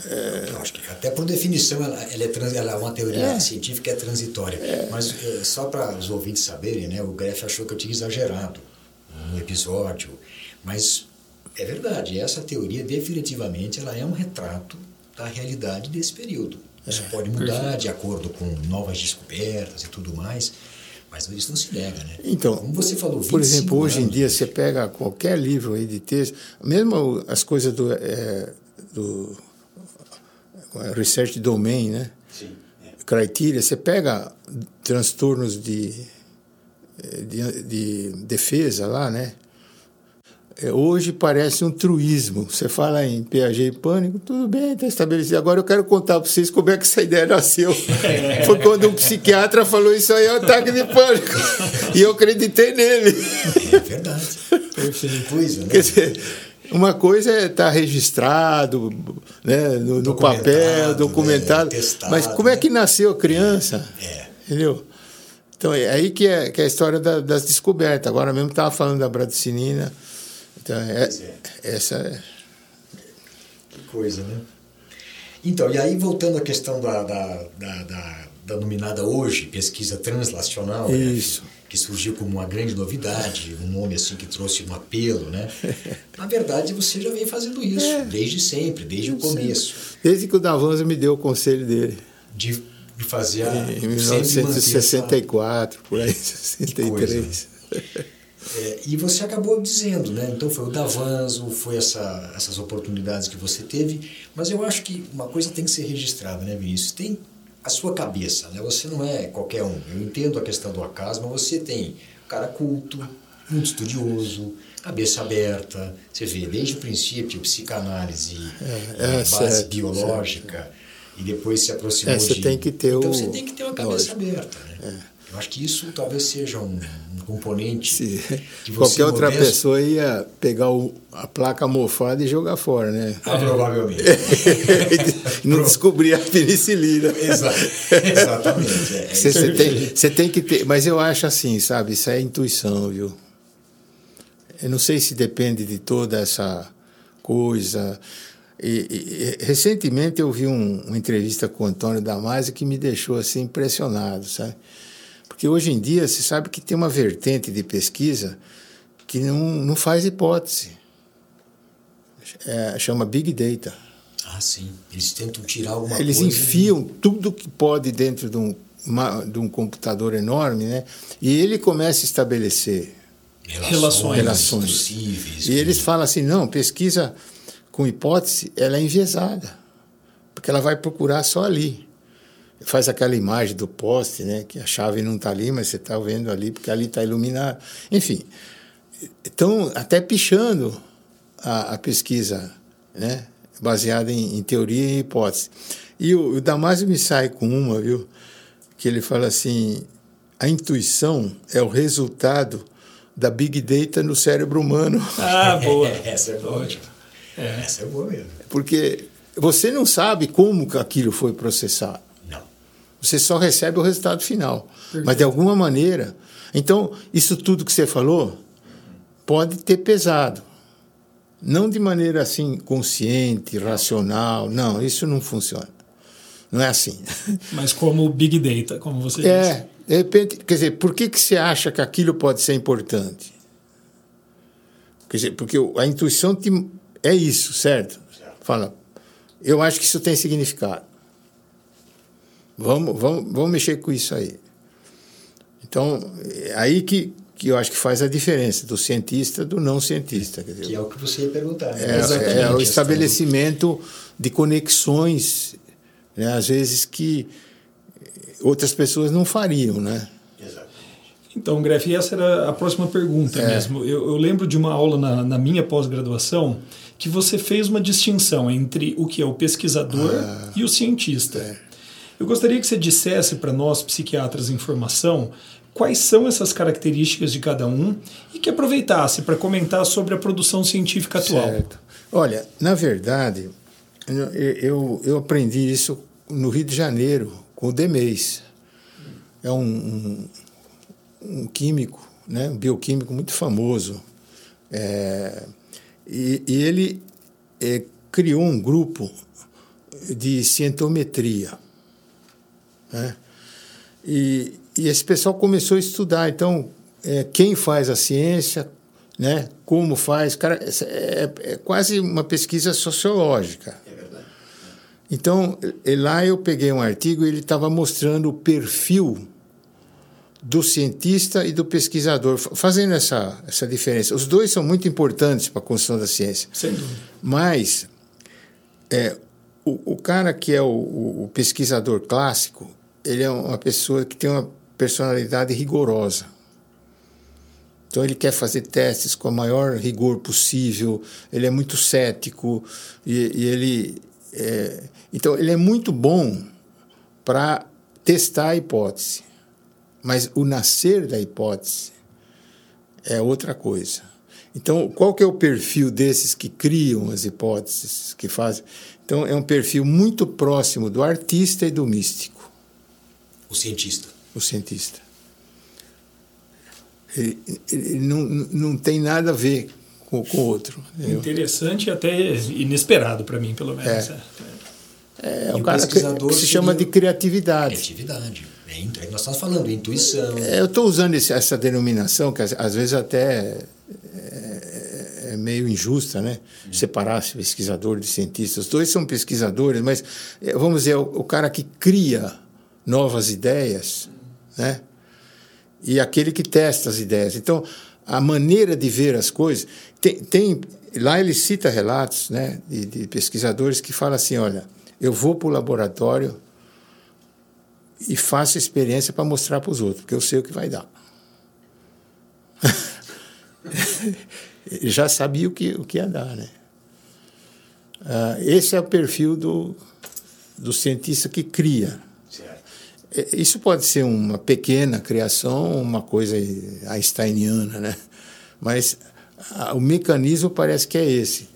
É... Eu acho que até por definição ela, ela, é, trans, ela é uma teoria é. científica é transitória. É. Mas é, só para os ouvintes saberem, né, o Greff achou que eu tinha exagerado no episódio, mas é verdade. Essa teoria definitivamente ela é um retrato da realidade desse período. Isso é, pode mudar de acordo com novas descobertas e tudo mais, Mas isso não se nega, né? Então, como você falou, por exemplo, hoje anos, em dia você pega qualquer livro aí de texto, mesmo as coisas do, é, do é, research domain, né? Sim. É. Criteria, você pega transtornos de, de, de defesa lá, né? É, hoje parece um truísmo. Você fala em PAG e pânico, tudo bem, está estabelecido. Agora eu quero contar para vocês como é que essa ideia nasceu. É. Foi quando um psiquiatra falou isso aí é um ataque de pânico. E eu acreditei nele. É verdade. Perfeito. Coisa, né? Quer dizer, uma coisa é estar tá registrado né, no, no papel, documentado. Né, testado, mas como é que nasceu a criança? É. Entendeu? Então é aí que é, que é a história da, das descobertas. Agora mesmo estava falando da bradicinina então, é, é. essa é. Que coisa, né? Então, e aí voltando à questão da, da, da, da, da nominada hoje, pesquisa translacional, né, Isso. Né, que surgiu como uma grande novidade, um nome assim que trouxe um apelo, né? Na verdade, você já vem fazendo isso é. desde sempre, desde o começo. Desde que o Davanzo me deu o conselho dele. De, de fazer a... Em 1964, essa... por aí, 63. É, e você acabou dizendo, né? Então foi o Davanzo, foi essa, essas oportunidades que você teve, mas eu acho que uma coisa tem que ser registrada, né, Vinícius? Tem a sua cabeça, né? Você não é qualquer um. Eu entendo a questão do acaso, mas você tem cara culto, muito estudioso, cabeça aberta. Você vê desde o princípio psicanálise, é, é, base certo, biológica. Certo. E depois se aproximou é, você de... Tem que ter então o... você tem que ter uma cabeça Lógico. aberta. Né? É. Eu acho que isso talvez seja um componente. Que Qualquer outra modesto... pessoa ia pegar o, a placa mofada e jogar fora, né? Ah, provavelmente. não descobrir a penicilina. Exato. Exatamente. É, você, você, tem, você tem que ter. Mas eu acho assim, sabe? Isso é intuição, viu? Eu não sei se depende de toda essa coisa. E, e, recentemente eu vi um, uma entrevista com o Antônio Damasio que me deixou assim impressionado, sabe? Porque hoje em dia se sabe que tem uma vertente de pesquisa que não, não faz hipótese. É, chama Big Data. Ah, sim. Eles tentam tirar alguma Eles coisa. Eles enfiam de... tudo que pode dentro de um, uma, de um computador enorme, né? E ele começa a estabelecer relações, relações. possíveis. E eles falam assim, não, pesquisa com hipótese, ela é enviesada, porque ela vai procurar só ali. Faz aquela imagem do poste, né, que a chave não está ali, mas você está vendo ali, porque ali está iluminado. Enfim, estão até pichando a, a pesquisa, né, baseada em, em, teoria e hipótese. E o, o Damasio me sai com uma, viu, que ele fala assim, a intuição é o resultado da Big Data no cérebro humano. Ah, boa. Essa é boa. É. Essa é boa mesmo. Porque você não sabe como aquilo foi processado. Você só recebe o resultado final. Mas de alguma maneira. Então, isso tudo que você falou pode ter pesado. Não de maneira assim consciente, racional. Não, isso não funciona. Não é assim. Mas como Big Data, como você é, disse. De repente, quer dizer, por que, que você acha que aquilo pode ser importante? Quer dizer, porque a intuição te é isso, certo? Fala, eu acho que isso tem significado. Vamos, vamos, vamos mexer com isso aí. Então, é aí que, que eu acho que faz a diferença do cientista do não cientista. Dizer, que é o que você ia perguntar. Né? É, é, o estabelecimento de conexões, né, às vezes, que outras pessoas não fariam, né? Então, Gref, essa era a próxima pergunta é. mesmo. Eu, eu, lembro de uma aula na, na minha pós-graduação que você fez uma distinção entre o que é o pesquisador ah, e o cientista. É. Eu gostaria que você dissesse para nós, psiquiatras em formação, quais são essas características de cada um e que aproveitasse para comentar sobre a produção científica atual. Certo. Olha, na verdade, eu, eu, aprendi isso no Rio de Janeiro, com o Demeis. É um, um um químico, né, um bioquímico muito famoso. É, e, e, ele é, criou um grupo de cientometria. Né? E, e esse pessoal começou a estudar. Então, é, quem faz a ciência, né? como faz. Cara, é, é quase uma pesquisa sociológica. É verdade. Então, lá eu peguei um artigo e ele estava mostrando o perfil do cientista e do pesquisador, fazendo essa, essa diferença. Os dois são muito importantes para a construção da ciência. Sem dúvida. Mas é, o, o cara que é o, o, pesquisador clássico, ele é uma pessoa que tem uma personalidade rigorosa. Então ele quer fazer testes com o maior rigor possível. Ele é muito cético e, e ele é, então ele é muito bom para testar a hipótese, mas o nascer da hipótese é outra coisa. Então, qual que é o perfil desses que criam as hipóteses, que fazem? Então, é um perfil muito próximo do artista e do místico. O cientista. O cientista. Ele, ele não, não tem nada a ver com o outro. Entendeu? Interessante e até inesperado para mim, pelo menos. É, é, é um cara que, que se chama de criatividade. Criatividade. É, é nós estamos falando, intuição. É, eu estou usando esse, essa denominação, que às, às vezes até é, é meio injusta, né? Hum. Separar pesquisador de cientista. Os dois são pesquisadores, mas é, vamos dizer, o, o cara que cria novas ideias, né? E aquele que testa as ideias. Então, a maneira de ver as coisas. Tem, tem lá ele cita relatos né, de, de pesquisadores que falam assim: olha, eu vou para o laboratório e faço experiência para mostrar para os outros, porque eu sei o que vai dar. Já sabia o que, o que ia dar, né? Ah, esse é o perfil do, do cientista que cria. É, isso pode ser uma pequena criação, uma coisa einsteiniana, né? Mas a, o mecanismo parece que é esse.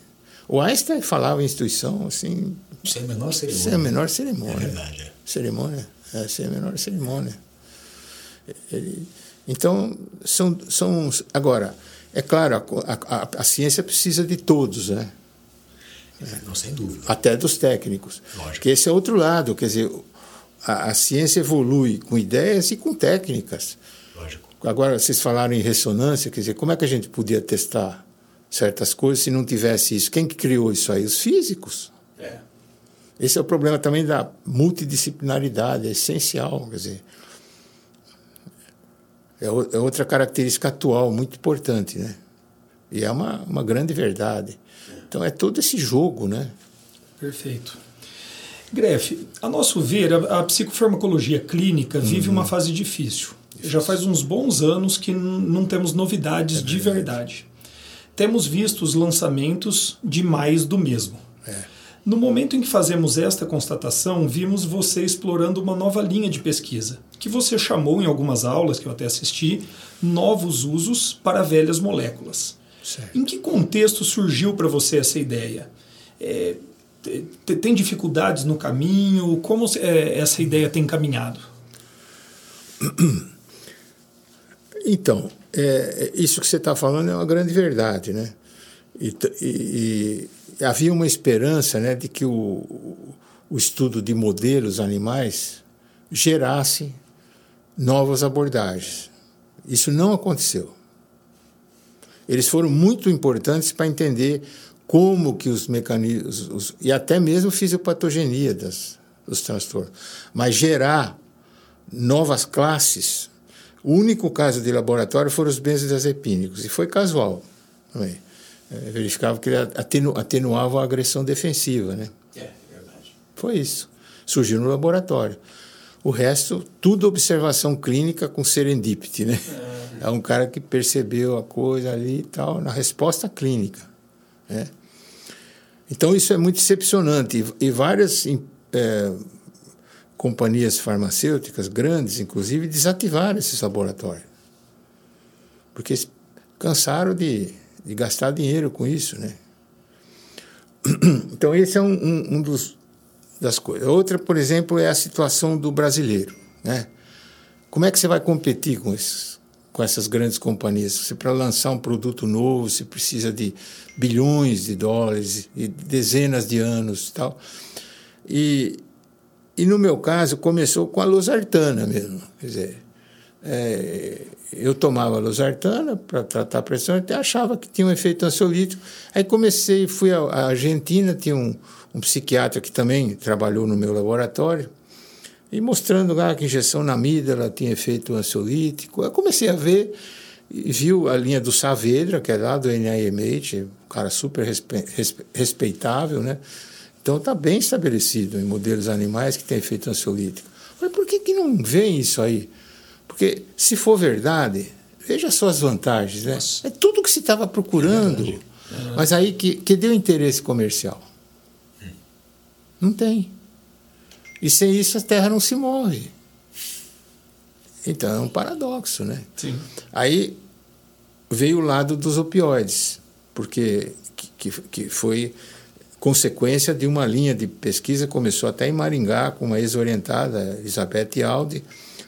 O Einstein falava em instituição assim. Sem a menor cerimônia. Sem a menor cerimônia. É verdade. É. Cerimônia. É, sem a menor cerimônia. Ele, então, são, são. Agora, é claro, a, a, a ciência precisa de todos, né? Não, sem dúvida. Até dos técnicos. Lógico. Que esse é outro lado. Quer dizer, a, a ciência evolui com ideias e com técnicas. Lógico. Agora, vocês falaram em ressonância, quer dizer, como é que a gente podia testar certas coisas se não tivesse isso? Quem que criou isso aí? Os físicos. É. Esse é o problema também da multidisciplinaridade, é essencial, quer dizer. É, é outra característica atual muito importante, né? E é uma, uma grande verdade. Então é todo esse jogo, né? Perfeito. Grefe, a nosso ver, a, a psicofarmacologia clínica vive uhum. uma fase difícil. Isso. Já faz uns bons anos que não temos novidades é de verdade. Temos visto os lançamentos de mais do mesmo. É. No momento em que fazemos esta constatação, vimos você explorando uma nova linha de pesquisa, que você chamou em algumas aulas que eu até assisti, novos usos para velhas moléculas. Certo. Em que contexto surgiu para você essa ideia? É, tem dificuldades no caminho? Como é, essa ideia tem caminhado? Então, é, isso que você está falando é uma grande verdade, né? E, e, havia uma esperança né, de que o, o estudo de modelos animais gerasse novas abordagens. Isso não aconteceu. Eles foram muito importantes para entender como que os mecanismos, os, e até mesmo fisiopatogenia das, dos transtornos. Mas gerar novas classes, o único caso de laboratório foram os benzodiazepínicos, e foi casual também é, verificava que ele atenu, atenuava a agressão defensiva, né? É, verdade. Foi isso. Surgiu no laboratório. O resto, tudo observação clínica com serendipity, né? É, é um cara que percebeu a coisa ali e tal, na resposta clínica, né? Então, isso é muito decepcionante. E, várias é, companhias farmacêuticas, grandes inclusive, desativaram esses laboratórios. Porque cansaram de de gastar dinheiro com isso, né? Então, esse é um, um, um dos das coisas. Outra, por exemplo, é a situação do brasileiro, né? Como é que você vai competir com esses, com essas grandes companhias? Você para lançar um produto novo, você precisa de bilhões de dólares e dezenas de anos, tal. E e no meu caso começou com a losartana mesmo, quer dizer, é, eu tomava losartana para tratar a pressão, até achava que tinha um efeito ansiolítico. Aí comecei, fui à Argentina, tinha um, um psiquiatra que também trabalhou no meu laboratório, E mostrando lá que injeção na amígdala tinha efeito ansiolítico. Eu comecei a ver e viu a linha do Saavedra, que é lá do NIMH, um cara super respe respeitável, né? Então está bem estabelecido em modelos animais que tem efeito ansiolítico. Mas por que, que não vem isso aí? Porque se for verdade, veja só as vantagens, né? Nossa. É tudo que se estava procurando. É mas aí que, que deu interesse comercial? Hum. Não tem. E sem isso a Terra não se move. Então é um paradoxo, né? Sim. Aí veio o lado dos opioides, porque que, que foi consequência de uma linha de pesquisa, começou até em Maringá, com uma ex-orientada, Elizabeth Aldi,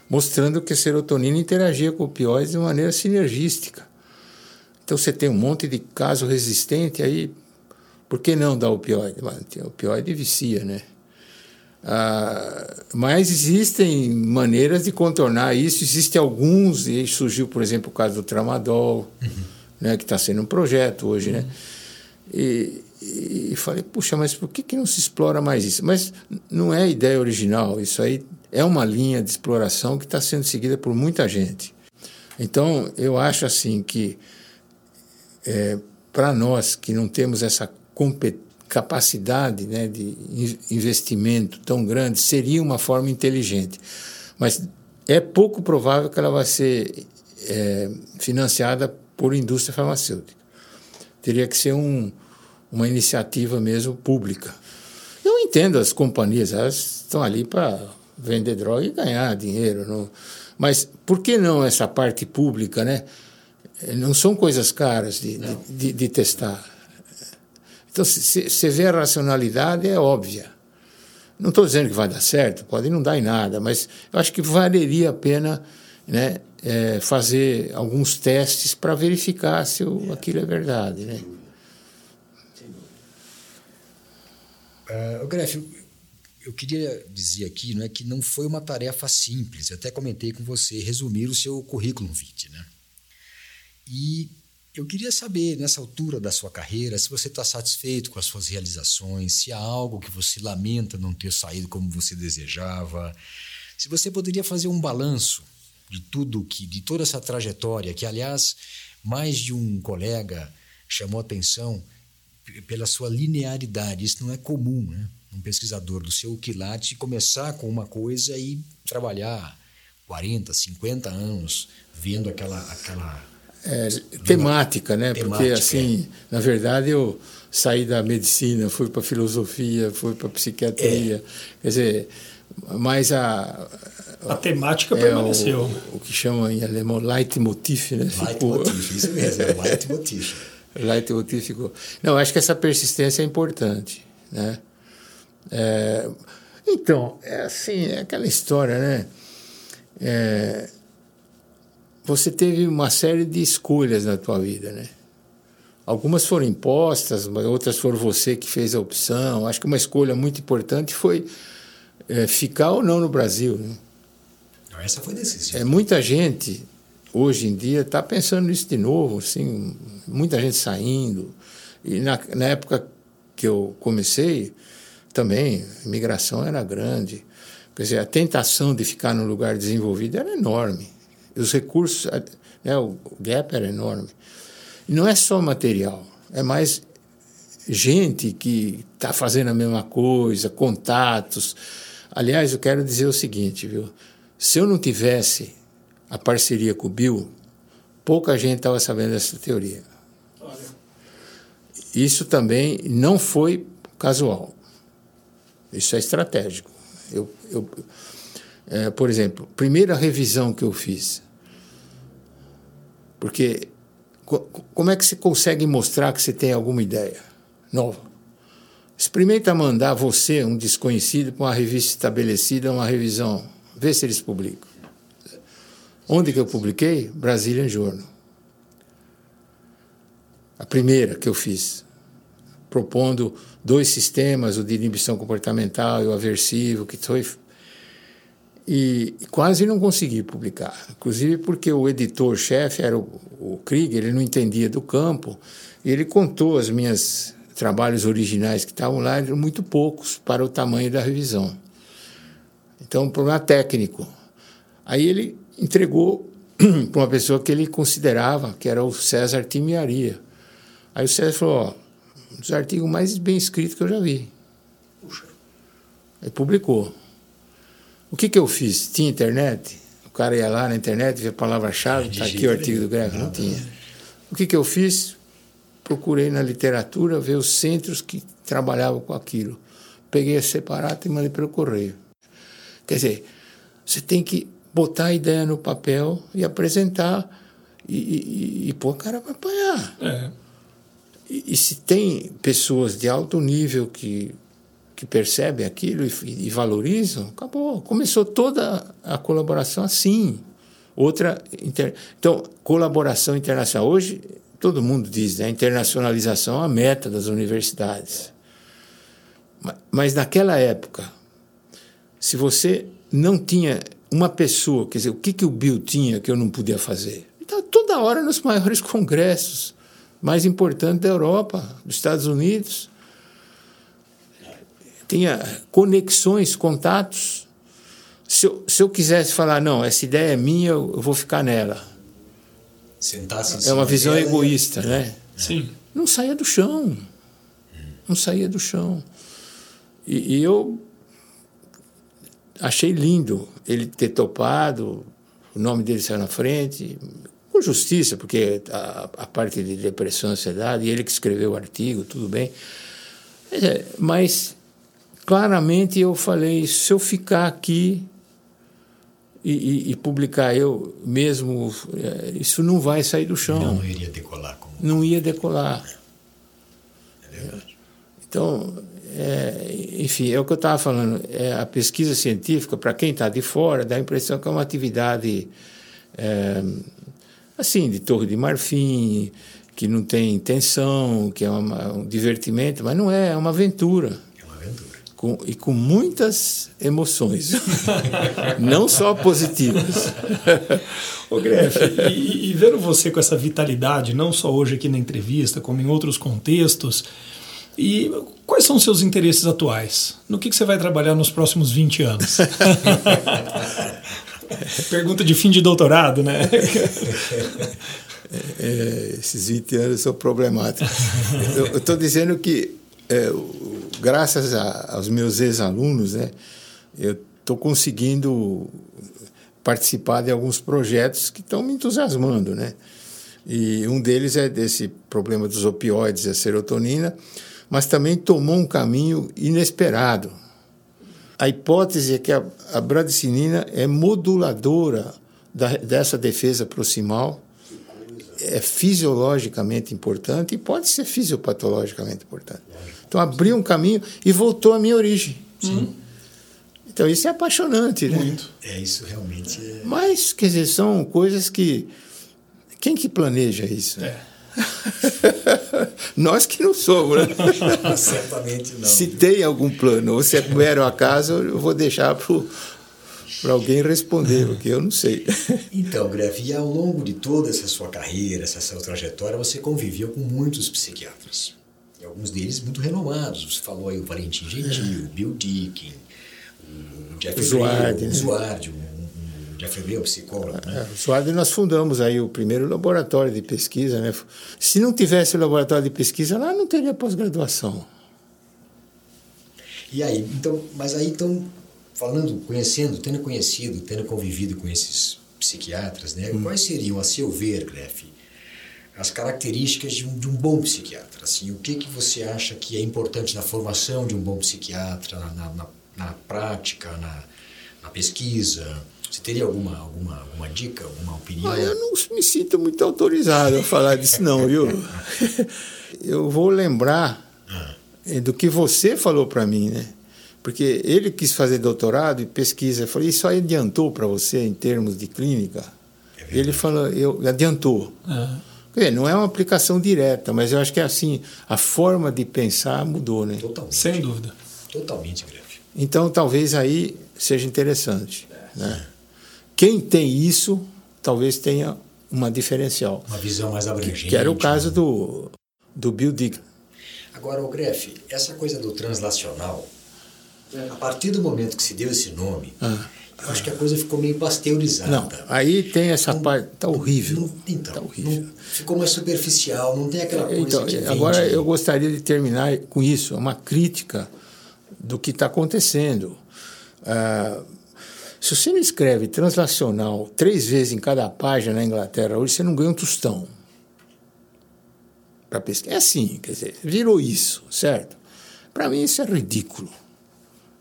mostrando que a serotonina interagia com opioides de maneira sinergística. Então você tem um monte de caso resistente aí, por que não dar opioide? O opioide vicia, né? Ah, mas existem maneiras de contornar isso, existem alguns, e surgiu, por exemplo, o caso do tramadol, uhum. né, que está sendo um projeto hoje, né? E, e, falei, puxa, mas por que, que não se explora mais isso? Mas não é ideia original, isso aí é uma linha de exploração que está sendo seguida por muita gente. Então, eu acho assim que, é, para nós que não temos essa competência, capacidade né, de investimento tão grande seria uma forma inteligente. Mas é pouco provável que ela vai ser é, financiada por indústria farmacêutica. Teria que ser um, uma iniciativa mesmo pública. Eu entendo as companhias, elas estão ali para vender droga e ganhar dinheiro. Não? Mas por que não essa parte pública, né? Não são coisas caras de, de, de, de testar. Então, você vê a racionalidade, é óbvia. Não estou dizendo que vai dar certo, pode não dar em nada, mas eu acho que valeria a pena né, é, fazer alguns testes para verificar se o, aquilo é verdade. Né? Uh, Gref, eu queria dizer aqui não é, que não foi uma tarefa simples. Eu até comentei com você resumir o seu currículo vitae. Né? E eu queria saber, nessa altura da sua carreira, se você está satisfeito com as suas realizações, se há algo que você lamenta não ter saído como você desejava, se você poderia fazer um balanço de tudo que, de toda essa trajetória, que aliás mais de um colega chamou atenção pela sua linearidade. Isso não é comum, né? Um pesquisador do seu quilate começar com uma coisa e trabalhar 40, 50 anos vendo aquela aquela é, temática, né? Temática, Porque, assim, é. na verdade, eu saí da medicina, fui para filosofia, fui para psiquiatria. É. Quer dizer, mas a. A temática é permaneceu. O, o, que chama em alemão Leitmotiv, né? Leitmotiv, isso mesmo, é Leitmotiv. Leitmotiv ficou. Não, acho que essa persistência é importante, né? É, então, é assim, é aquela história, né? É, você teve uma série de escolhas na tua vida, né? Algumas foram impostas, outras foram você que fez a opção. Acho que uma escolha muito importante foi é, ficar ou não no Brasil. Né? Essa foi decisiva. É, muita gente, hoje em dia, está pensando nisso de novo. Assim, muita gente saindo. E na, na época que eu comecei, também, a imigração era grande. Quer dizer, a tentação de ficar num lugar desenvolvido era enorme os recursos, né, o gap era enorme. E não é só material, é mais gente que está fazendo a mesma coisa, contatos. Aliás, eu quero dizer o seguinte, viu? Se eu não tivesse a parceria com o Bill, pouca gente estava sabendo dessa teoria. Isso também não foi casual. Isso é estratégico. Eu, eu é, por exemplo, primeira revisão que eu fiz, porque como é que você consegue mostrar que você tem alguma ideia nova? Experimenta mandar você, um desconhecido, para uma revista estabelecida, uma revisão. Vê se eles publicam. Onde que eu publiquei? Brazilian Journal. A primeira que eu fiz, propondo dois sistemas, o de inibição comportamental e o aversivo, que foi e quase não consegui publicar, inclusive porque o editor-chefe era o, o Krieger, ele não entendia do campo, e ele contou as minhas trabalhos originais que estavam lá, eram muito poucos para o tamanho da revisão. Então, um problema técnico. Aí ele entregou para uma pessoa que ele considerava que era o César Timiaria. Aí o César falou: ó, um dos artigos mais bem escritos que eu já vi. Puxa. Aí publicou. O que, que eu fiz? Tinha internet? O cara ia lá na internet, via a palavra-chave, está aqui o artigo do Greco. Não tinha. O que, que eu fiz? Procurei na literatura ver os centros que trabalhavam com aquilo. Peguei a separata e mandei pelo correio. Quer dizer, você tem que botar a ideia no papel e apresentar e, e, e pôr a cara para apanhar. É. E, e, se tem pessoas de alto nível que, que percebem aquilo e, e valorizam, acabou. Começou toda a colaboração assim. Outra. Inter... Então, colaboração internacional. Hoje, todo mundo diz, né? internacionalização é a meta das universidades. Mas naquela época, se você não tinha uma pessoa, quer dizer, o que, que o Bill tinha que eu não podia fazer? Estava toda hora nos maiores congressos mais importantes da Europa, dos Estados Unidos. Tinha conexões, contatos. Se eu, se eu quisesse falar, não, essa ideia é minha, eu vou ficar nela. Sentasse é uma visão egoísta, né? Sim. Não saía do chão. Não saía do chão. E, e eu achei lindo ele ter topado, o nome dele saiu na frente, com justiça, porque a, a parte de depressão e ansiedade, ele que escreveu o artigo, tudo bem. É, mas claramente eu falei: se eu ficar aqui e, e, e, publicar eu mesmo, é, isso não vai sair do chão. Não iria decolar. Como... Não ia decolar. É verdade. Então, é, enfim, é o que eu estava falando. É, a pesquisa científica, para quem está de fora, dá a impressão que é uma atividade é, assim, de torre de marfim, que não tem intenção, que é uma, um divertimento, mas não é, é uma aventura. Com, e com muitas emoções, não só positivas. Ô Grefe, e, e vendo você com essa vitalidade, não só hoje aqui na entrevista, como em outros contextos, e quais são os seus interesses atuais? No que, que você vai trabalhar nos próximos 20 anos? Pergunta de fim de doutorado, né? É, esses 20 anos são problemáticos. Eu estou dizendo que, é, graças a, aos meus ex-alunos, né, eu estou conseguindo participar de alguns projetos que estão me entusiasmando. Né? E um deles é desse problema dos opioides, a serotonina mas também tomou um caminho inesperado. A hipótese é que a, a bradicinina é moduladora da, dessa defesa proximal, é fisiologicamente importante e pode ser fisiopatologicamente importante. Então abriu um caminho e voltou à minha origem. Sim. Então isso é apaixonante, né? Muito. É isso realmente. É... Mas quer dizer são coisas que quem que planeja isso? É. Nós que não somos, né? Certamente não. Se tem algum plano, ou se é mero acaso, eu vou deixar para alguém responder, porque eu não sei. Então, Greve, e ao longo de toda essa sua carreira, essa sua trajetória, você conviveu com muitos psiquiatras. E alguns deles muito renomados. Você falou aí o Valentim Gentil, o Bill Dickin, o Jeffrey Zuardi, o Zuardi, né? Jeffrey Leo, psicólogo. Né? É, nós fundamos aí o primeiro laboratório de pesquisa. Né? Se não tivesse o laboratório de pesquisa lá, não teria pós-graduação. E aí, então, mas aí então, falando, conhecendo, tendo conhecido, tendo convivido com esses psiquiatras, né? Hum. Quais seriam, a seu ver, Greff, as características de um, de um, bom psiquiatra? Assim, o que que você acha que é importante na formação de um bom psiquiatra, na, na, na prática, na, na pesquisa? Você teria alguma, alguma, alguma dica, alguma opinião? Ah, eu não me sinto muito autorizado a falar disso, não, viu? eu vou lembrar ah. do que você falou para mim, né? Porque ele quis fazer doutorado e pesquisa. Eu falei, isso aí adiantou para você em termos de clínica? É ele falou, eu, adiantou. Ah. Dizer, não é uma aplicação direta, mas eu acho que é assim, a forma de pensar mudou, né? Totalmente. Sem dúvida. Totalmente, grave. Então, talvez aí seja interessante. É. Né? Quem tem isso, talvez tenha uma diferencial. Uma visão mais abrangente. Que, era o caso né? do, do Bill Dick. Agora, o Greff, essa coisa do translacional, A partir do momento que se deu esse nome, ah. Eu acho que a coisa ficou meio pasteurizada. Não, aí tem essa não, parte. Está horrível. Não, então, tá horrível. Não, ficou mais superficial, não tem aquela coisa então, que Agora eu gostaria de terminar com isso, uma crítica do que está acontecendo. Ah, se você não escreve translacional três vezes em cada página na Inglaterra hoje, você não ganha um tostão para pesquisa. É assim, quer dizer, virou isso, certo? Para mim isso é ridículo.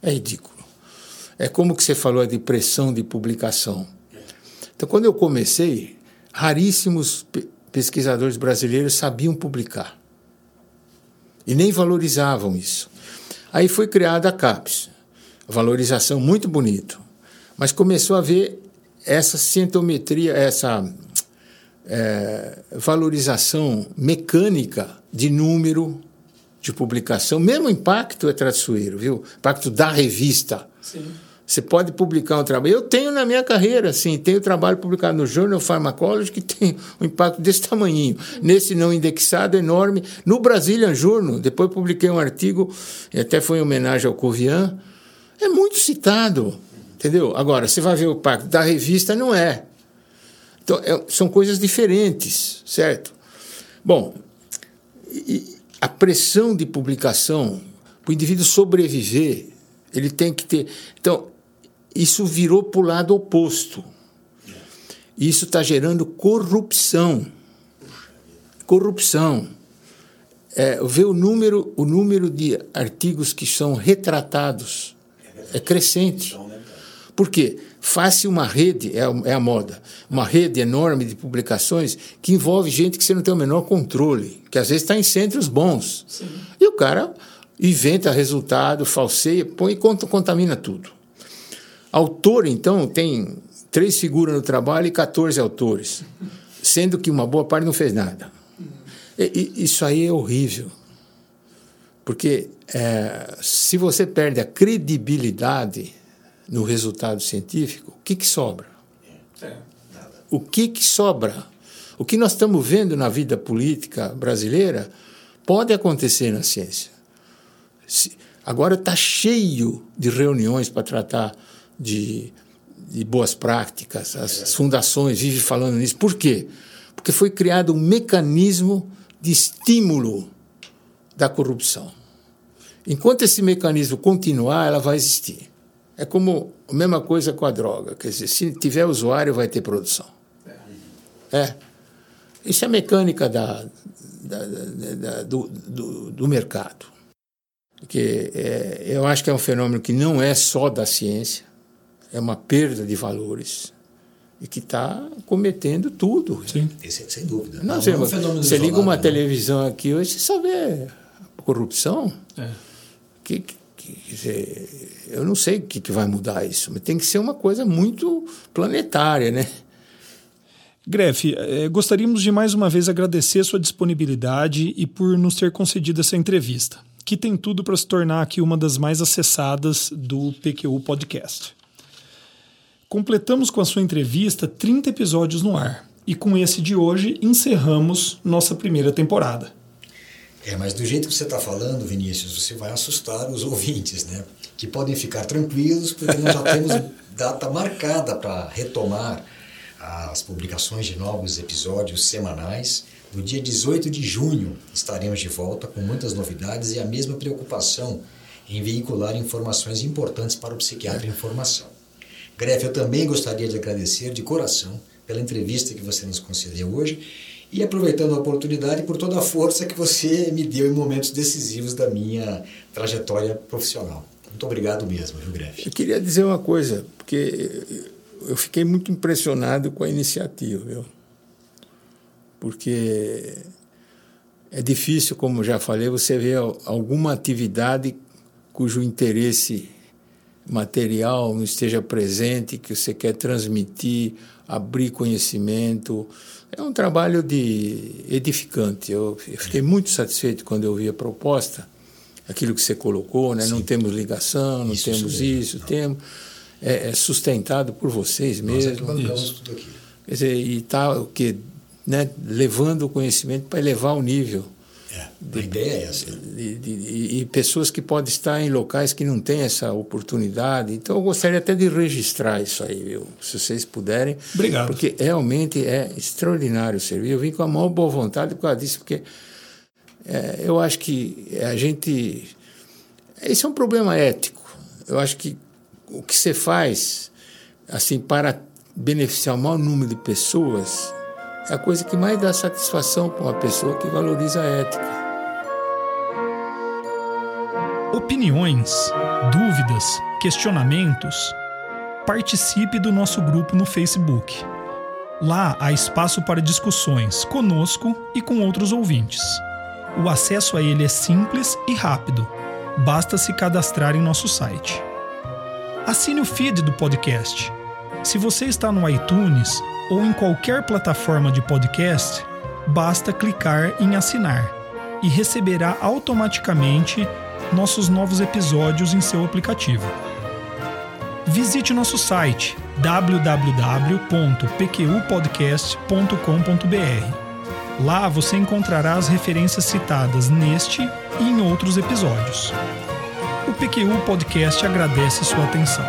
É ridículo. É como que você falou de pressão de publicação. Então, quando eu comecei, raríssimos pesquisadores brasileiros sabiam publicar. E nem valorizavam isso. Aí foi criada a CAPES. Valorização muito bonito. Mas começou a ver essa sintometria, essa é, valorização mecânica de número de publicação. Mesmo impacto é traiçoeiro, viu? Impacto da revista. Sim. Você pode publicar um trabalho. Eu tenho na minha carreira, sim, tenho trabalho publicado no Journal Pharmacology que tem um impacto desse tamanho. Nesse não indexado, enorme. No Brazilian Journal, depois publiquei um artigo, e até foi em homenagem ao Covian. É muito citado, entendeu? Agora, você vai ver o impacto da revista, não é. Então, é, são coisas diferentes, certo? Bom, a pressão de publicação, para o indivíduo sobreviver, ele tem que ter. Então, isso virou para o lado oposto. Isso está gerando corrupção. Corrupção. É, ver o número, o número de artigos que são retratados é crescente. Por quê? Faça uma rede, é a, é a moda, uma rede enorme de publicações que envolve gente que você não tem o menor controle, que às vezes está em centros bons. Sim. E o cara inventa resultado, falseia, põe e contamina tudo. Autor, então, tem três figuras no trabalho e 14 autores, sendo que uma boa parte não fez nada. E, e, isso aí é horrível. Porque é, se você perde a credibilidade no resultado científico, o que, que sobra? O que, que sobra? O que nós estamos vendo na vida política brasileira pode acontecer na ciência. Agora está cheio de reuniões para tratar de, de boas práticas, as, fundações vivem falando nisso. Por quê? Porque foi criado um mecanismo de estímulo da corrupção. Enquanto esse mecanismo continuar, ela vai existir. É como a mesma coisa com a droga. Quer dizer, se tiver usuário, vai ter produção. É. Isso é a mecânica da, da, da do, do, do, mercado. Porque é, eu acho que é um fenômeno que não é só da ciência, é uma perda de valores e que está cometendo tudo. Sim. Esse, sem dúvida. Não, não você, é um você liga uma televisão aqui hoje, você só vê corrupção. É. Que, que, dizer, eu não sei o que, que vai mudar isso, mas tem que ser uma coisa muito planetária, né? Grefe, eh, gostaríamos de mais uma vez agradecer sua disponibilidade e por nos ter concedido essa entrevista, que tem tudo para se tornar aqui uma das mais acessadas do PQU Podcast. Completamos com a sua entrevista 30 episódios no ar e com esse de hoje encerramos nossa primeira temporada. É, mas do jeito que você está falando, Vinícius, você vai assustar os ouvintes, né? Que podem ficar tranquilos, porque nós já temos data marcada para retomar as publicações de novos episódios semanais. No dia 18 de junho estaremos de volta com muitas novidades e a mesma preocupação em veicular informações importantes para o psiquiatra em formação. Greve, eu também gostaria de agradecer de coração pela entrevista que você nos concedeu hoje e aproveitando a oportunidade por toda a força que você me deu em momentos decisivos da minha trajetória profissional. Muito obrigado mesmo, viu, Greve? Eu queria dizer uma coisa, porque eu fiquei muito impressionado com a iniciativa, viu? Porque é difícil, como já falei, você ver alguma atividade cujo interesse material não esteja presente, que você quer transmitir, abrir conhecimento. É um trabalho de edificante. Eu, eu fiquei muito satisfeito quando eu vi a proposta, aquilo que você colocou, né? Não temos ligação, não isso temos isso, não. temos é, é, sustentado por vocês mesmos. Nós aqui. Quer dizer, e está o que, né? Levando o conhecimento para elevar o nível É, a ideia é essa. De, de, de, e pessoas que podem estar em locais que não têm essa oportunidade. Então, eu gostaria até de registrar isso aí, viu? se vocês puderem. Obrigado. Porque realmente é extraordinário o serviço. Eu vim com a maior boa vontade por causa disso, porque é, eu acho que a gente. Esse é um problema ético. Eu acho que o que você faz, assim, para beneficiar o maior número de pessoas, é a coisa que mais dá satisfação para uma pessoa que valoriza a ética. Opiniões, dúvidas, questionamentos? Participe do nosso grupo no Facebook. Lá há espaço para discussões conosco e com outros ouvintes. O acesso a ele é simples e rápido. Basta se cadastrar em nosso site. Assine o feed do podcast. Se você está no iTunes ou em qualquer plataforma de podcast, basta clicar em assinar e receberá automaticamente nossos novos episódios em seu aplicativo. Visite nosso site www.pqpodcast.com.br Lá você encontrará as referências citadas neste e em outros episódios. O PQU Podcast agradece sua atenção.